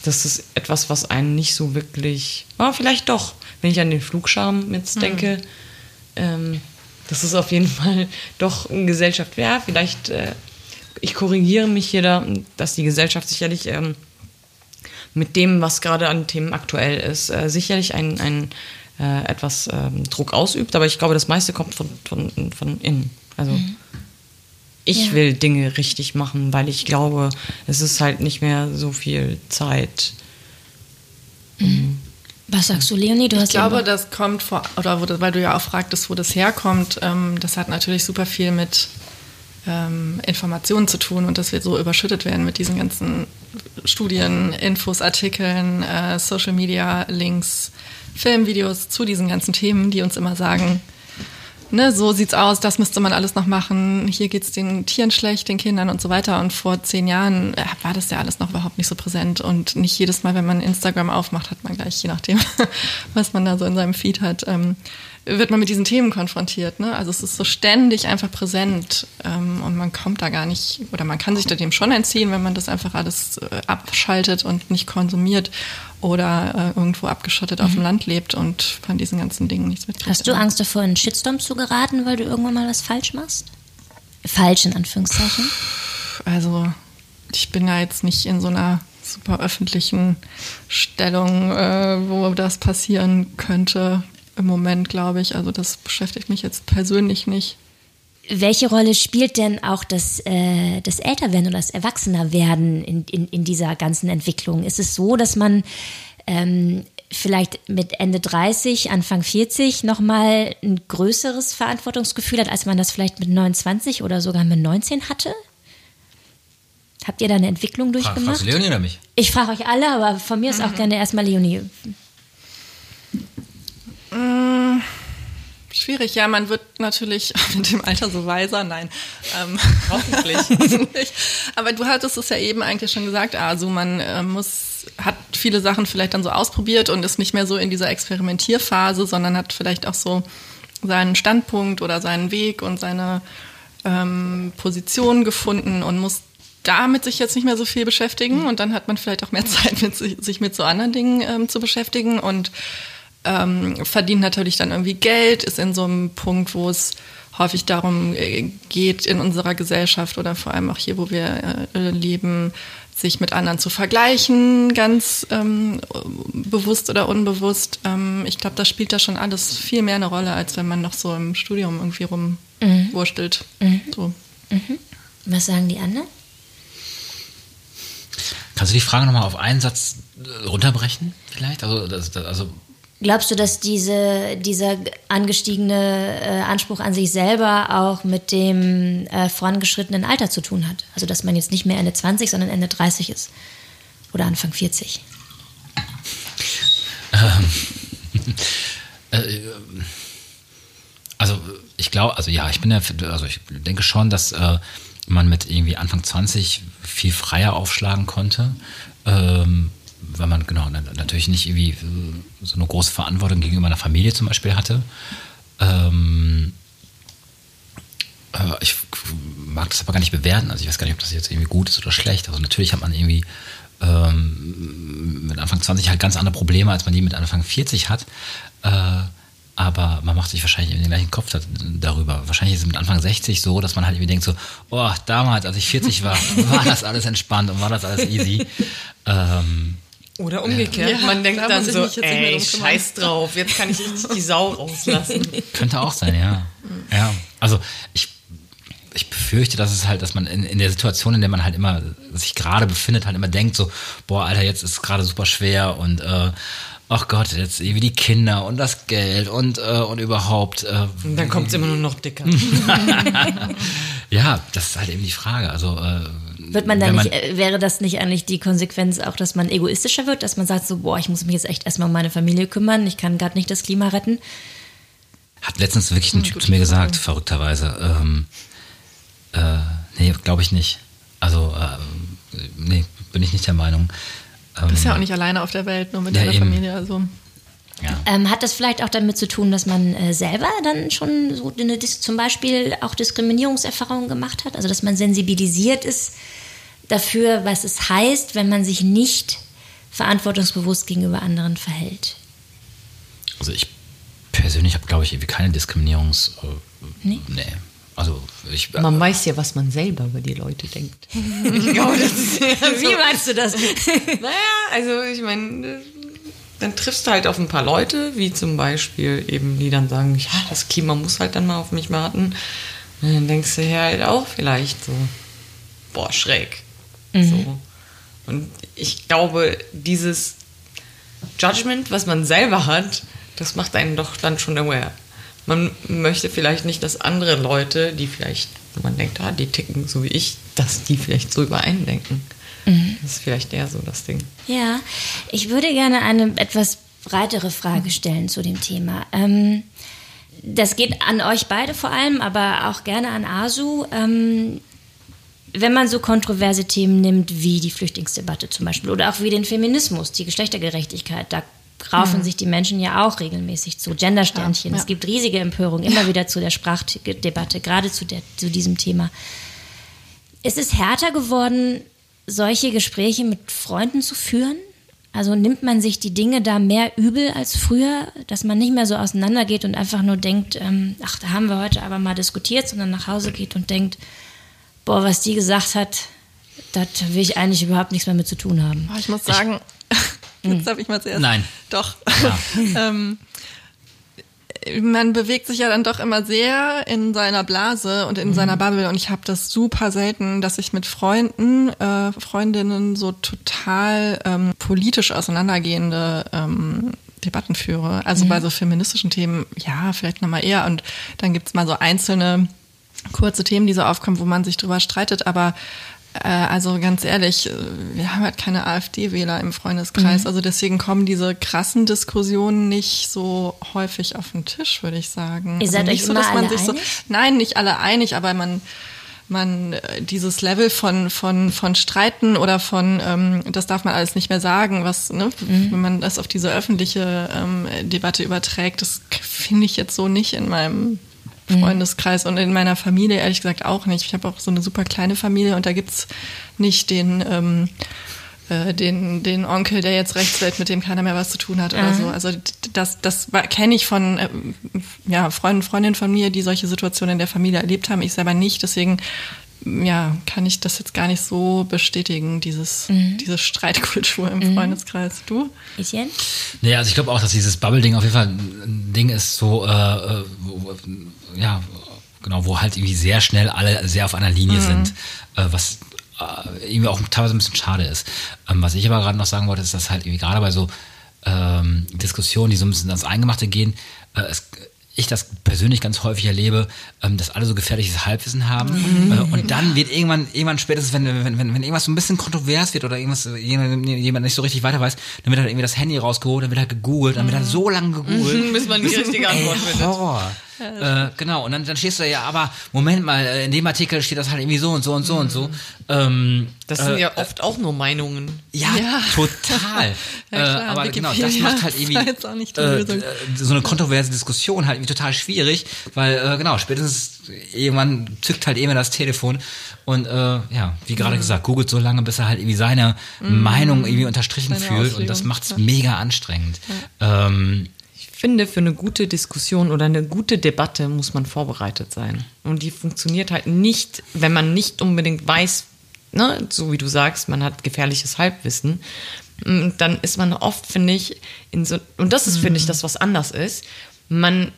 das ist etwas, was einen nicht so wirklich, oh, vielleicht doch, wenn ich an den Flugscham jetzt mhm. denke, ähm, das ist auf jeden *laughs* Fall doch eine Gesellschaft. Ja, vielleicht, äh, ich korrigiere mich hier da, dass die Gesellschaft sicherlich ähm, mit dem, was gerade an Themen aktuell ist, äh, sicherlich ein, ein äh, etwas ähm, Druck ausübt, aber ich glaube, das meiste kommt von, von, von innen. Also mhm. ich ja. will Dinge richtig machen, weil ich glaube, es ist halt nicht mehr so viel Zeit. Mhm. Was sagst du, Leonie? Du ich glaube, das kommt vor, oder wo, weil du ja auch fragtest, wo das herkommt. Ähm, das hat natürlich super viel mit ähm, Informationen zu tun und dass wir so überschüttet werden mit diesen ganzen Studien, Infos, Artikeln, äh, Social Media, Links, Filmvideos zu diesen ganzen Themen, die uns immer sagen, ne, so sieht's aus, das müsste man alles noch machen, hier geht's den Tieren schlecht, den Kindern und so weiter. Und vor zehn Jahren äh, war das ja alles noch überhaupt nicht so präsent. Und nicht jedes Mal, wenn man Instagram aufmacht, hat man gleich, je nachdem, *laughs* was man da so in seinem Feed hat, ähm, wird man mit diesen Themen konfrontiert. Ne? Also es ist so ständig einfach präsent ähm, und man kommt da gar nicht, oder man kann sich da dem schon entziehen, wenn man das einfach alles äh, abschaltet und nicht konsumiert oder äh, irgendwo abgeschottet mhm. auf dem mhm. Land lebt und von diesen ganzen Dingen nichts mitkriegt. Hast du Angst davor, in einen Shitstorm zu geraten, weil du irgendwann mal was falsch machst? Falsch in Anführungszeichen? Also ich bin ja jetzt nicht in so einer super öffentlichen Stellung, äh, wo das passieren könnte im Moment, glaube ich. Also das beschäftigt mich jetzt persönlich nicht. Welche Rolle spielt denn auch das, äh, das Älterwerden oder das Erwachsenerwerden in, in, in dieser ganzen Entwicklung? Ist es so, dass man ähm, vielleicht mit Ende 30, Anfang 40 nochmal ein größeres Verantwortungsgefühl hat, als man das vielleicht mit 29 oder sogar mit 19 hatte? Habt ihr da eine Entwicklung durchgemacht? Fragst du Leonie oder mich? Ich frage euch alle, aber von mir ist auch mhm. gerne erstmal Leonie. Mmh. Schwierig, ja, man wird natürlich *laughs* mit dem Alter so weiser, nein. Ähm, *laughs* Hoffentlich. Aber du hattest es ja eben eigentlich schon gesagt, also man äh, muss, hat viele Sachen vielleicht dann so ausprobiert und ist nicht mehr so in dieser Experimentierphase, sondern hat vielleicht auch so seinen Standpunkt oder seinen Weg und seine ähm, Position gefunden und muss damit sich jetzt nicht mehr so viel beschäftigen und dann hat man vielleicht auch mehr *laughs* Zeit, mit sich, sich mit so anderen Dingen ähm, zu beschäftigen und ähm, verdient natürlich dann irgendwie Geld, ist in so einem Punkt, wo es häufig darum äh, geht, in unserer Gesellschaft oder vor allem auch hier, wo wir äh, leben, sich mit anderen zu vergleichen, ganz ähm, bewusst oder unbewusst. Ähm, ich glaube, das spielt da schon alles viel mehr eine Rolle, als wenn man noch so im Studium irgendwie rumwurstelt. Mhm. mhm. So. Mhm. Was sagen die anderen? Kannst du die Frage nochmal auf einen Satz äh, runterbrechen, vielleicht? Also, das, das, also Glaubst du, dass diese, dieser angestiegene äh, Anspruch an sich selber auch mit dem äh, vorangeschrittenen Alter zu tun hat? Also, dass man jetzt nicht mehr Ende 20, sondern Ende 30 ist? Oder Anfang 40? Ähm, *laughs* äh, also, ich glaube, also ja, ich bin ja, also ich denke schon, dass äh, man mit irgendwie Anfang 20 viel freier aufschlagen konnte. Ähm, weil man genau natürlich nicht irgendwie so eine große Verantwortung gegenüber einer Familie zum Beispiel hatte. Ähm, äh, ich mag das aber gar nicht bewerten. Also ich weiß gar nicht, ob das jetzt irgendwie gut ist oder schlecht. Also natürlich hat man irgendwie ähm, mit Anfang 20 halt ganz andere Probleme, als man die mit Anfang 40 hat. Äh, aber man macht sich wahrscheinlich den gleichen Kopf darüber. Wahrscheinlich ist es mit Anfang 60 so, dass man halt irgendwie denkt so, oh, damals, als ich 40 war, *laughs* war das alles entspannt und war das alles easy. Ähm, oder umgekehrt. Ja, man denkt dann so, ey, scheiß drauf, jetzt kann ich richtig die Sau rauslassen. *laughs* Könnte auch sein, ja. ja. Also ich, ich befürchte, dass es halt, dass man in, in der Situation, in der man halt immer sich gerade befindet, halt immer denkt so, boah, Alter, jetzt ist es gerade super schwer und äh, ach Gott, jetzt irgendwie die Kinder und das Geld und, äh, und überhaupt. Äh, und dann kommt es immer nur noch dicker. *laughs* ja, das ist halt eben die Frage. Also äh, wird man dann nicht, äh, wäre das nicht eigentlich die Konsequenz auch, dass man egoistischer wird, dass man sagt so, boah, ich muss mich jetzt echt erstmal um meine Familie kümmern, ich kann gerade nicht das Klima retten? Hat letztens wirklich ein hm, Typ zu mir gesagt, verrückterweise. Ähm, äh, nee, glaube ich nicht. Also, äh, nee, bin ich nicht der Meinung. Ähm, du bist ja auch nicht alleine auf der Welt, nur mit ja, deiner eben. Familie. Also. Ja. Ähm, hat das vielleicht auch damit zu tun, dass man äh, selber dann schon so eine, zum Beispiel auch Diskriminierungserfahrungen gemacht hat? Also dass man sensibilisiert ist dafür, was es heißt, wenn man sich nicht verantwortungsbewusst gegenüber anderen verhält? Also ich persönlich habe, glaube ich, irgendwie keine Diskriminierungs... Äh, nee. nee. Also ich, äh, man weiß ja, was man selber über die Leute denkt. *laughs* ich glaube, das ist ja *laughs* so. Wie meinst du das? *laughs* naja, also ich meine, dann triffst du halt auf ein paar Leute, wie zum Beispiel eben, die dann sagen, ja, das Klima muss halt dann mal auf mich warten. Und dann denkst du ja halt auch vielleicht so, boah, schräg. Mhm. So. Und ich glaube, dieses Judgment, was man selber hat, das macht einen doch dann schon aware. Man möchte vielleicht nicht, dass andere Leute, die vielleicht, man denkt, ah, die ticken so wie ich, dass die vielleicht so übereindenken. Mhm. Das ist vielleicht eher so das Ding. Ja, ich würde gerne eine etwas breitere Frage stellen zu dem Thema. Ähm, das geht an euch beide vor allem, aber auch gerne an Asu. Ähm, wenn man so kontroverse Themen nimmt wie die Flüchtlingsdebatte zum Beispiel oder auch wie den Feminismus, die Geschlechtergerechtigkeit, da raufen mhm. sich die Menschen ja auch regelmäßig zu. Gendersternchen. Ja, ja. Es gibt riesige Empörung immer wieder zu der Sprachdebatte, gerade zu, der, zu diesem Thema. Ist es härter geworden, solche Gespräche mit Freunden zu führen? Also nimmt man sich die Dinge da mehr übel als früher, dass man nicht mehr so auseinandergeht und einfach nur denkt, ähm, ach, da haben wir heute aber mal diskutiert, sondern nach Hause geht und denkt, boah, was die gesagt hat, das will ich eigentlich überhaupt nichts mehr mit zu tun haben. Ich muss sagen, ich, jetzt habe ich mal zuerst. Nein. Doch. Ja. *laughs* ähm, man bewegt sich ja dann doch immer sehr in seiner Blase und in mhm. seiner Bubble und ich habe das super selten, dass ich mit Freunden, äh, Freundinnen so total ähm, politisch auseinandergehende ähm, Debatten führe. Also mhm. bei so feministischen Themen, ja, vielleicht nochmal eher und dann gibt's mal so einzelne kurze Themen, die so aufkommen, wo man sich drüber streitet, aber äh, also ganz ehrlich, äh, wir haben halt keine AfD-Wähler im Freundeskreis. Mhm. Also deswegen kommen diese krassen Diskussionen nicht so häufig auf den Tisch, würde ich sagen. Ihr seid also euch so, dass man sich einig? so. Nein, nicht alle einig, aber man man äh, dieses Level von von von Streiten oder von ähm, das darf man alles nicht mehr sagen, was ne, mhm. wenn man das auf diese öffentliche ähm, Debatte überträgt, das finde ich jetzt so nicht in meinem. Freundeskreis und in meiner Familie ehrlich gesagt auch nicht. Ich habe auch so eine super kleine Familie und da gibt's nicht den, ähm, äh, den, den Onkel, der jetzt rechts wird, mit dem keiner mehr was zu tun hat oder mhm. so. Also das, das kenne ich von äh, ja, Freunden, Freundinnen von mir, die solche Situationen in der Familie erlebt haben. Ich selber nicht. Deswegen ja, kann ich das jetzt gar nicht so bestätigen, dieses, mhm. diese Streitkultur im mhm. Freundeskreis. Du? Etienne? Naja, also ich glaube auch, dass dieses Bubble-Ding auf jeden Fall ein Ding ist, so, äh, äh wo, ja, genau, wo halt irgendwie sehr schnell alle sehr auf einer Linie mhm. sind, äh, was äh, irgendwie auch teilweise ein bisschen schade ist. Ähm, was ich aber gerade noch sagen wollte, ist, dass halt irgendwie gerade bei so ähm, Diskussionen, die so ein bisschen ans Eingemachte gehen, äh, es ich das persönlich ganz häufig erlebe, ähm, dass alle so gefährliches Halbwissen haben. Mhm. Äh, und dann wird irgendwann, irgendwann spätestens, wenn, wenn, wenn, wenn irgendwas so ein bisschen kontrovers wird oder irgendwas, jemand, jemand nicht so richtig weiter weiß, dann wird halt irgendwie das Handy rausgeholt, dann wird halt gegoogelt, dann wird halt so lange gegoogelt. *laughs* Bis man die richtige *laughs* Antwort findet. Horror. Äh, genau, und dann, dann stehst du ja, aber Moment mal, äh, in dem Artikel steht das halt irgendwie so und so und so mhm. und so. Ähm, das sind äh, ja oft auch nur Meinungen. Ja, ja. *laughs* total. *laughs* ja, äh, aber Wikipedia genau, das macht halt irgendwie *laughs* äh, so eine kontroverse Diskussion halt irgendwie total schwierig, weil äh, genau, spätestens jemand zückt halt eben das Telefon und äh, ja, wie gerade mhm. gesagt, googelt so lange, bis er halt irgendwie seine mhm. Meinung irgendwie unterstrichen seine fühlt und das macht's ja. mega anstrengend. Ähm, finde, für eine gute Diskussion oder eine gute Debatte muss man vorbereitet sein. Und die funktioniert halt nicht, wenn man nicht unbedingt weiß, ne, so wie du sagst, man hat gefährliches Halbwissen. Und dann ist man oft, finde ich, in so, und das ist, mhm. finde ich, das, was anders ist. Man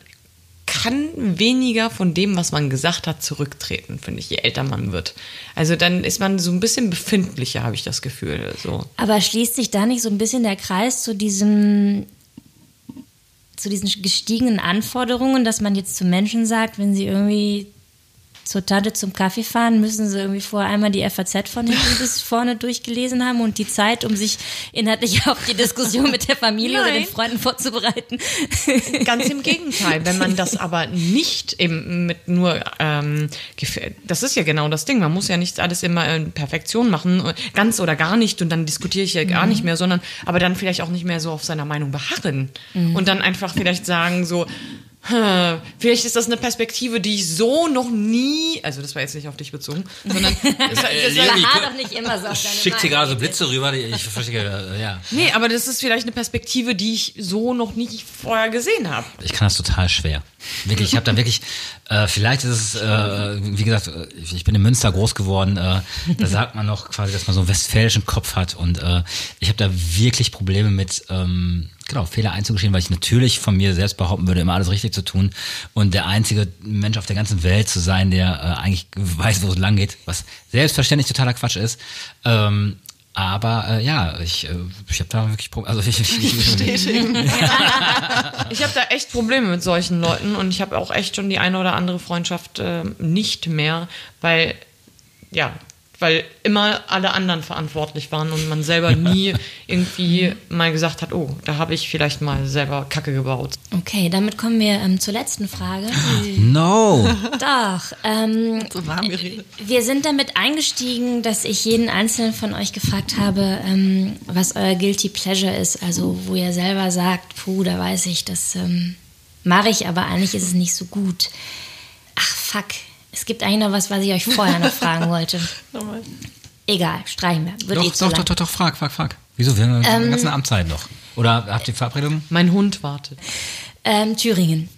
kann weniger von dem, was man gesagt hat, zurücktreten, finde ich, je älter man wird. Also dann ist man so ein bisschen befindlicher, habe ich das Gefühl. So. Aber schließt sich da nicht so ein bisschen der Kreis zu diesem zu diesen gestiegenen Anforderungen, dass man jetzt zu Menschen sagt, wenn sie irgendwie zur Tante zum Kaffee fahren, müssen sie irgendwie vorher einmal die FAZ von hinten bis *laughs* vorne durchgelesen haben und die Zeit, um sich inhaltlich *laughs* auf die Diskussion mit der Familie Nein. oder den Freunden vorzubereiten. Ganz im Gegenteil, wenn man das *laughs* aber nicht eben mit nur, ähm, das ist ja genau das Ding, man muss ja nicht alles immer in Perfektion machen, ganz oder gar nicht und dann diskutiere ich ja gar mhm. nicht mehr, sondern aber dann vielleicht auch nicht mehr so auf seiner Meinung beharren mhm. und dann einfach vielleicht sagen so, Vielleicht ist das eine Perspektive, die ich so noch nie, also das war jetzt nicht auf dich bezogen, sondern *laughs* das, das äh, Leonie, doch nicht immer so Schickt hier gerade so Blitze rüber, die ich verstehe, äh, ja. Nee, aber das ist vielleicht eine Perspektive, die ich so noch nie vorher gesehen habe. Ich kann das total schwer. Wirklich, ich habe da wirklich, äh, vielleicht ist es, äh, wie gesagt, äh, ich bin in Münster groß geworden, äh, da sagt man noch quasi, dass man so einen westfälischen Kopf hat und ich habe da wirklich Probleme mit, ähm, genau, Fehler einzugestehen, weil ich natürlich von mir selbst behaupten würde, immer alles richtig zu tun und der einzige Mensch auf der ganzen Welt zu sein, der äh, eigentlich weiß, wo es lang geht, was selbstverständlich totaler Quatsch ist. Ähm, aber äh, ja, ich, äh, ich habe da wirklich Probleme. Also ich, ich, ich, ich, *laughs* ich habe da echt Probleme mit solchen Leuten und ich habe auch echt schon die eine oder andere Freundschaft äh, nicht mehr, weil ja, weil immer alle anderen verantwortlich waren und man selber *laughs* nie irgendwie mal gesagt hat, oh, da habe ich vielleicht mal selber Kacke gebaut. Okay, damit kommen wir ähm, zur letzten Frage. *gasps* No. Doch. Ähm, *laughs* So warm geredet. wir sind damit eingestiegen, dass ich jeden einzelnen von euch gefragt habe, ähm, was euer Guilty Pleasure ist. Also wo ihr selber sagt, puh, da weiß ich, das ähm, mache ich, aber eigentlich ist es nicht so gut. Ach, fuck. Es gibt eigentlich noch was, was ich euch vorher noch fragen *laughs* wollte. Nochmal. Egal, streichen wir. Wird eh Doch, zu doch, doch, doch, doch, frag, frag, frag. Wieso? Wir haben eine ganze Amtszeit noch. Oder habt ihr Verabredungen? Mein Hund wartet. Ähm, Thüringen.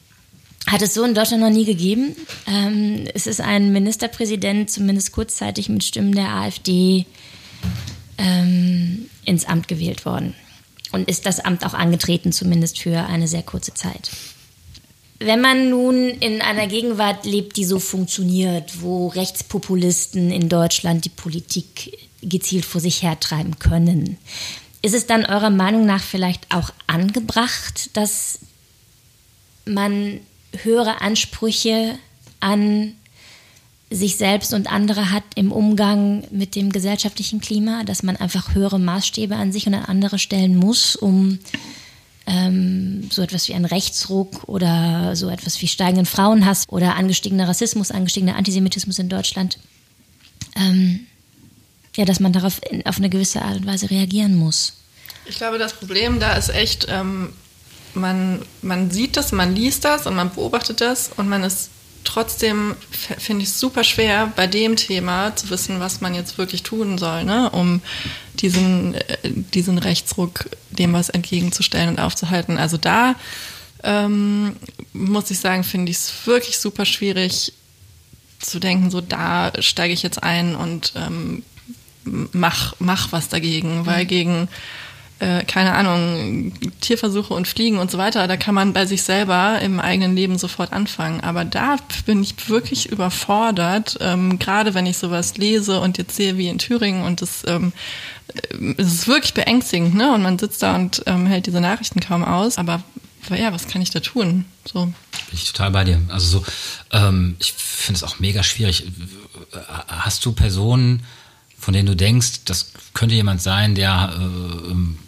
Hat es so in Deutschland noch nie gegeben. Ähm, es ist ein Ministerpräsident, zumindest kurzzeitig mit Stimmen der AfD, ähm, ins Amt gewählt worden. Und ist das Amt auch angetreten, zumindest für eine sehr kurze Zeit. Wenn man nun in einer Gegenwart lebt, die so funktioniert, wo Rechtspopulisten in Deutschland die Politik gezielt vor sich hertreiben können, ist es dann eurer Meinung nach vielleicht auch angebracht, dass man höhere Ansprüche an sich selbst und andere hat im Umgang mit dem gesellschaftlichen Klima, dass man einfach höhere Maßstäbe an sich und an andere stellen muss, um ähm, so etwas wie einen Rechtsruck oder so etwas wie steigenden Frauenhass oder angestiegener Rassismus, angestiegener Antisemitismus in Deutschland, ähm, ja, dass man darauf in, auf eine gewisse Art und Weise reagieren muss. Ich glaube, das Problem da ist echt, ähm, man, man sieht das, man liest das und man beobachtet das und man ist trotzdem, finde ich super schwer, bei dem Thema zu wissen, was man jetzt wirklich tun soll, ne? um diesen, äh, diesen Rechtsruck dem was entgegenzustellen und aufzuhalten. Also da ähm, muss ich sagen, finde ich es wirklich super schwierig zu denken, so da steige ich jetzt ein und ähm, mach, mach was dagegen, weil gegen, äh, keine Ahnung, Tierversuche und Fliegen und so weiter, da kann man bei sich selber im eigenen Leben sofort anfangen. Aber da bin ich wirklich überfordert, ähm, gerade wenn ich sowas lese und jetzt sehe wie in Thüringen und das ähm, äh, es ist wirklich beängstigend, ne? Und man sitzt da und ähm, hält diese Nachrichten kaum aus. Aber ja, was kann ich da tun? So. Bin ich total bei dir. Also so, ähm, ich finde es auch mega schwierig. Hast du Personen, von denen du denkst, das könnte jemand sein, der äh, ähm,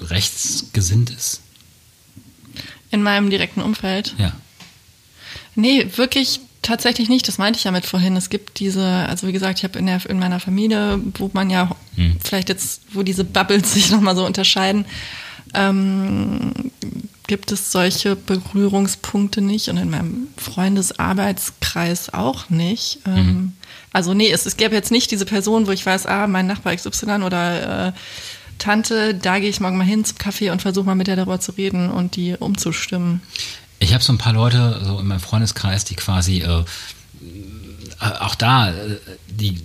rechtsgesinnt ist? In meinem direkten Umfeld. Ja. Nee, wirklich tatsächlich nicht. Das meinte ich ja mit vorhin. Es gibt diese, also wie gesagt, ich habe in, der, in meiner Familie, wo man ja vielleicht jetzt, wo diese Bubbles *laughs* sich nochmal so unterscheiden, ähm, gibt es solche Berührungspunkte nicht und in meinem Freundesarbeitskreis auch nicht. Ähm, also nee, es, es gäbe jetzt nicht diese Person, wo ich weiß, ah, mein Nachbar XY oder äh, Tante, da gehe ich morgen mal hin zum Kaffee und versuche mal mit der darüber zu reden und die umzustimmen. Ich habe so ein paar Leute so in meinem Freundeskreis, die quasi äh, äh, auch da, äh, die,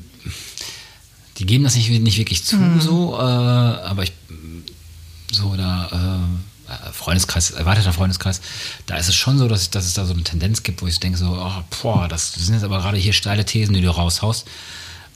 die geben das nicht, nicht wirklich zu, so, äh, aber ich so da äh, Freundeskreis, erweiterter Freundeskreis, da ist es schon so, dass, dass es da so eine Tendenz gibt, wo ich denke, so, oh, boah, das sind jetzt aber gerade hier steile Thesen, die du raushaust.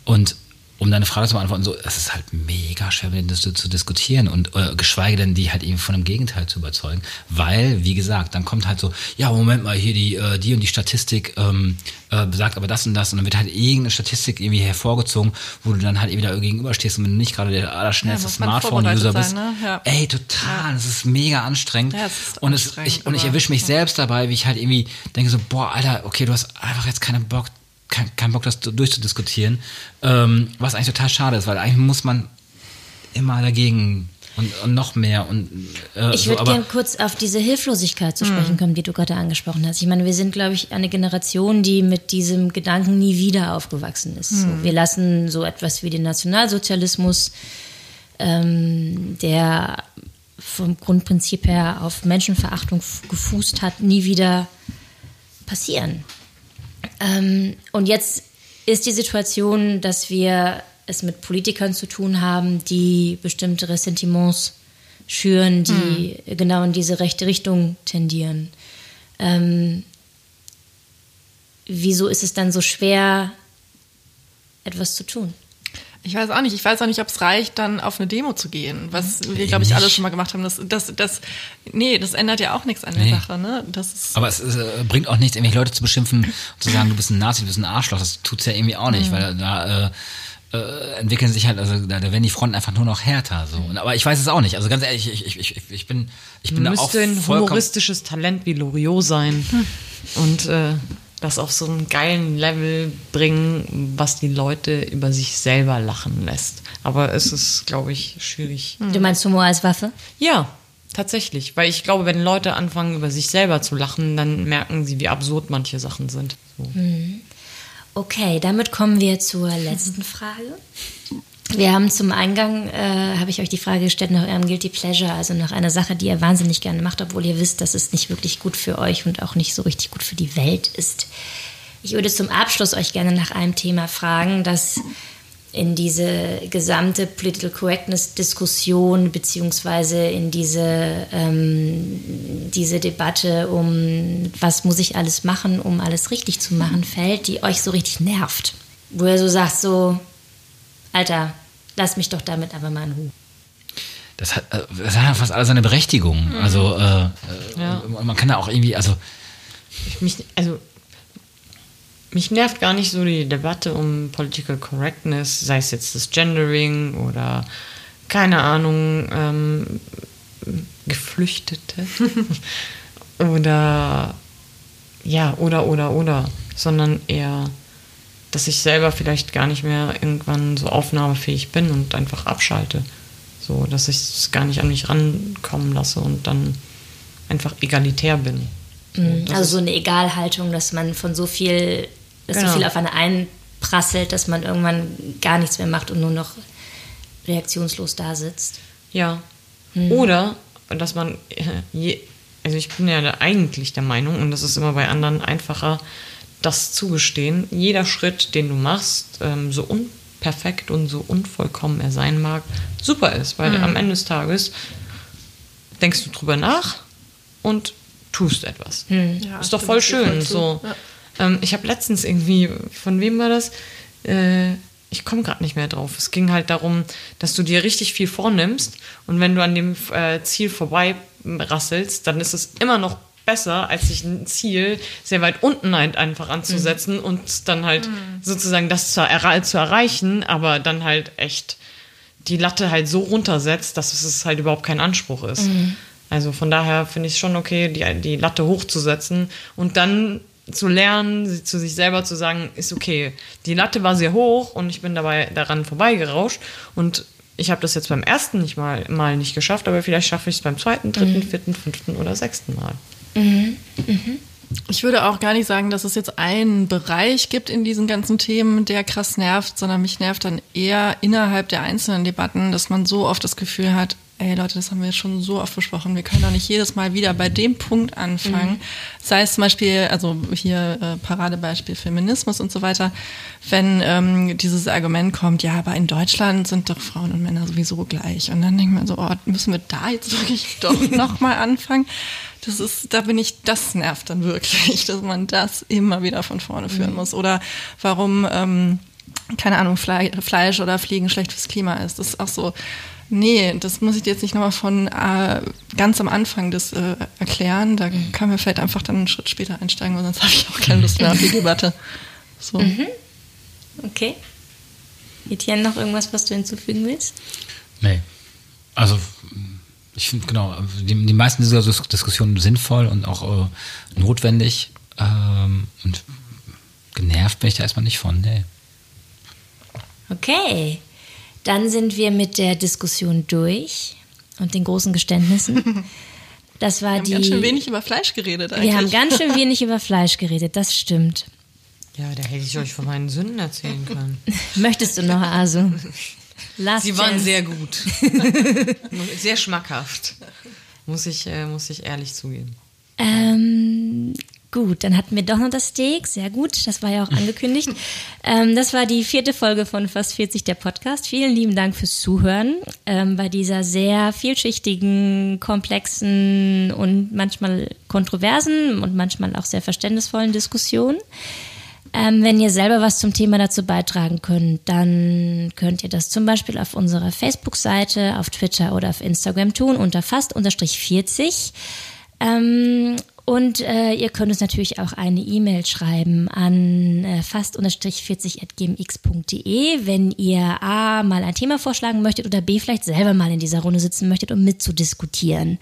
Und um deine Frage zu beantworten, so, es ist halt mega schwer, mit denen zu, zu diskutieren und äh, geschweige denn, die halt eben von dem Gegenteil zu überzeugen. Weil, wie gesagt, dann kommt halt so, ja, Moment mal, hier die, äh, die und die Statistik ähm, äh, besagt aber das und das und dann wird halt irgendeine Statistik irgendwie hervorgezogen, wo du dann halt eben da gegenüberstehst und wenn du nicht gerade der allerschnellste Ja, Smartphone-User bist. ne? Ja. Ey, total, das ist mega anstrengend. Ja, ist und, es, anstrengend, ich, und ich erwische mich selbst dabei, wie ich halt irgendwie denke so, boah, Alter, okay, du hast einfach jetzt keinen Bock, kein, keinen Bock, das durchzudiskutieren. Ähm, was eigentlich total schade ist, weil eigentlich muss man immer dagegen und, und noch mehr und äh, Ich so, würde gerne kurz auf diese Hilflosigkeit zu sprechen kommen, die du gerade angesprochen hast. Ich meine, wir sind, glaube ich, eine Generation, die mit diesem Gedanken nie wieder aufgewachsen ist. So, wir lassen so etwas wie den Nationalsozialismus, ähm, der vom Grundprinzip her auf Menschenverachtung gefußt hat, nie wieder passieren. Ähm, und jetzt ist die Situation, dass wir es mit Politikern zu tun haben, die bestimmte Ressentiments schüren, die genau in diese rechte Richtung tendieren. Ähm, wieso ist es dann so schwer, etwas zu tun? Ich weiß auch nicht. Ich weiß auch nicht, ob es reicht, dann auf eine Demo zu gehen, was wir, glaube ich, alle schon mal gemacht haben. Das, das, das, nee, das ändert ja auch nichts an der Nee. Sache. Ne? Das ist, Aber es, es äh, bringt auch nichts, irgendwelche Leute zu beschimpfen und zu sagen, du bist ein Nazi, du bist ein Arschloch. Das tut's ja irgendwie auch Mhm. nicht, weil da, äh, äh, entwickeln sich halt, also da, da werden die Fronten einfach nur noch härter. So. Und, aber ich weiß es auch nicht. Also ganz ehrlich, ich, ich, ich, ich bin, ich bin da auch Müsste ein humoristisches Talent wie Loriot sein und äh, das auf so einen geilen Level bringen, was die Leute über sich selber lachen lässt. Aber es ist, glaube ich, schwierig. Du meinst Humor als Waffe? Ja, tatsächlich. Weil ich glaube, wenn Leute anfangen, über sich selber zu lachen, dann merken sie, wie absurd manche Sachen sind. So. Okay, damit kommen wir zur letzten Frage. Wir haben zum Eingang, äh, habe ich euch die Frage gestellt nach eurem Guilty Pleasure, also nach einer Sache, die ihr wahnsinnig gerne macht, obwohl ihr wisst, dass es nicht wirklich gut für euch und auch nicht so richtig gut für die Welt ist. Ich würde zum Abschluss euch gerne nach einem Thema fragen, das in diese gesamte Political Correctness-Diskussion beziehungsweise in diese, ähm, diese Debatte um, was muss ich alles machen, um alles richtig zu machen, fällt, die euch so richtig nervt. Wo ihr so sagt, so, Alter, lass mich doch damit aber mal in Ruhe. das hat, äh, das hat ja fast alles seine Berechtigung. Also äh, äh, und man kann da auch irgendwie, also mich, also mich nervt gar nicht so die Debatte um Political Correctness, sei es jetzt das Gendering oder keine Ahnung, ähm, Geflüchtete *laughs* oder ja, oder, oder, oder, sondern eher, dass ich selber vielleicht gar nicht mehr irgendwann so aufnahmefähig bin und einfach abschalte. So, dass ich es gar nicht an mich rankommen lasse und dann einfach egalitär bin. So, das Also so eine Egalhaltung, dass man von so viel, dass Genau. so viel auf eine einprasselt, dass man irgendwann gar nichts mehr macht und nur noch reaktionslos da sitzt. Ja. Oder, dass man, äh, also ich bin ja eigentlich der Meinung, und das ist immer bei anderen einfacher, das zugestehen, jeder Schritt, den du machst, ähm, so unperfekt und so unvollkommen er sein mag, super ist, weil am Ende des Tages denkst du drüber nach und tust etwas. Ja, ist doch voll voll schön. zu. So. Ja. Ähm, ich habe letztens irgendwie, von wem war das? Äh, ich komme gerade nicht mehr drauf. Es ging halt darum, dass du dir richtig viel vornimmst und wenn du an dem äh, Ziel vorbei rasselst, dann ist es immer noch besser, als sich ein Ziel sehr weit unten halt einfach anzusetzen und dann halt sozusagen das zu, erre zu erreichen, aber dann halt echt die Latte halt so runtersetzt, dass es halt überhaupt kein Anspruch ist. Also von daher finde ich es schon okay, die, die Latte hochzusetzen und dann zu lernen, sie- zu sich selber zu sagen, ist okay, die Latte war sehr hoch und ich bin dabei daran vorbeigerauscht und ich habe das jetzt beim ersten nicht mal, mal nicht geschafft, aber vielleicht schaffe ich es beim zweiten, dritten, vierten, fünften oder sechsten Mal. Ich würde auch gar nicht sagen, dass es jetzt einen Bereich gibt in diesen ganzen Themen, der krass nervt, sondern mich nervt dann eher innerhalb der einzelnen Debatten, dass man so oft das Gefühl hat, ey Leute, das haben wir schon so oft besprochen, wir können doch nicht jedes Mal wieder bei dem Punkt anfangen. Sei es zum Beispiel, also hier äh, Paradebeispiel Feminismus und so weiter, wenn ähm, dieses Argument kommt, ja, aber in Deutschland sind doch Frauen und Männer sowieso gleich. Und dann denkt man so, oh, müssen wir da jetzt wirklich *laughs* doch nochmal anfangen? Das ist, da bin ich, das nervt dann wirklich, dass man das immer wieder von vorne führen muss. Oder warum, ähm, keine Ahnung, Fle Fleisch oder Fliegen schlecht fürs Klima ist. Das ist auch so, nee, das muss ich dir jetzt nicht nochmal von äh, ganz am Anfang das äh, erklären. Da können wir vielleicht einfach dann einen Schritt später einsteigen, weil sonst *laughs* habe ich auch keine Lust mehr auf die Debatte. So. Okay. Etienne, noch irgendwas, was du hinzufügen willst? Nee. Also, ich finde, genau, die, die meisten dieser Dis Diskussionen sinnvoll und auch äh, notwendig. Ähm, und genervt bin ich da erstmal nicht von, nee. Okay. Dann sind wir mit der Diskussion durch und den großen Geständnissen. *laughs* Das war Wir haben die. ganz schön wenig über Fleisch geredet eigentlich. wir haben ganz schön *laughs* wenig über Fleisch geredet, das stimmt. Ja, da hätte ich euch von meinen Sünden erzählen können. *laughs* Möchtest du noch, also? Last Sie waren chance. sehr gut. sehr schmackhaft. Muss ich, äh, muss ich ehrlich zugeben. Ähm, gut, dann hatten wir doch noch das Steak. Sehr gut, das war ja auch angekündigt. *laughs* ähm, das war die vierte Folge von Fast 40 der Podcast. Vielen lieben Dank fürs Zuhören ähm, bei dieser sehr vielschichtigen, komplexen und manchmal kontroversen und manchmal auch sehr verständnisvollen Diskussion. Ähm, wenn ihr selber was zum Thema dazu beitragen könnt, dann könnt ihr das zum Beispiel auf unserer Facebook-Seite, auf Twitter oder auf Instagram tun unter fast-40. Ähm, Und äh, ihr könnt uns natürlich auch eine E-Mail schreiben an äh, fast-40.gmx.de, wenn ihr A, mal ein Thema vorschlagen möchtet oder B, vielleicht selber mal in dieser Runde sitzen möchtet, um mitzudiskutieren.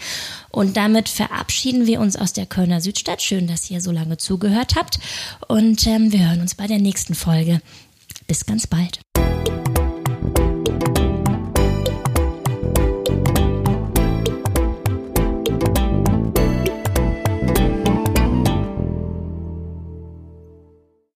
Und damit verabschieden wir uns aus der Kölner Südstadt. Schön, dass ihr so lange zugehört habt. Und ähm, wir hören uns bei der nächsten Folge. Bis ganz bald.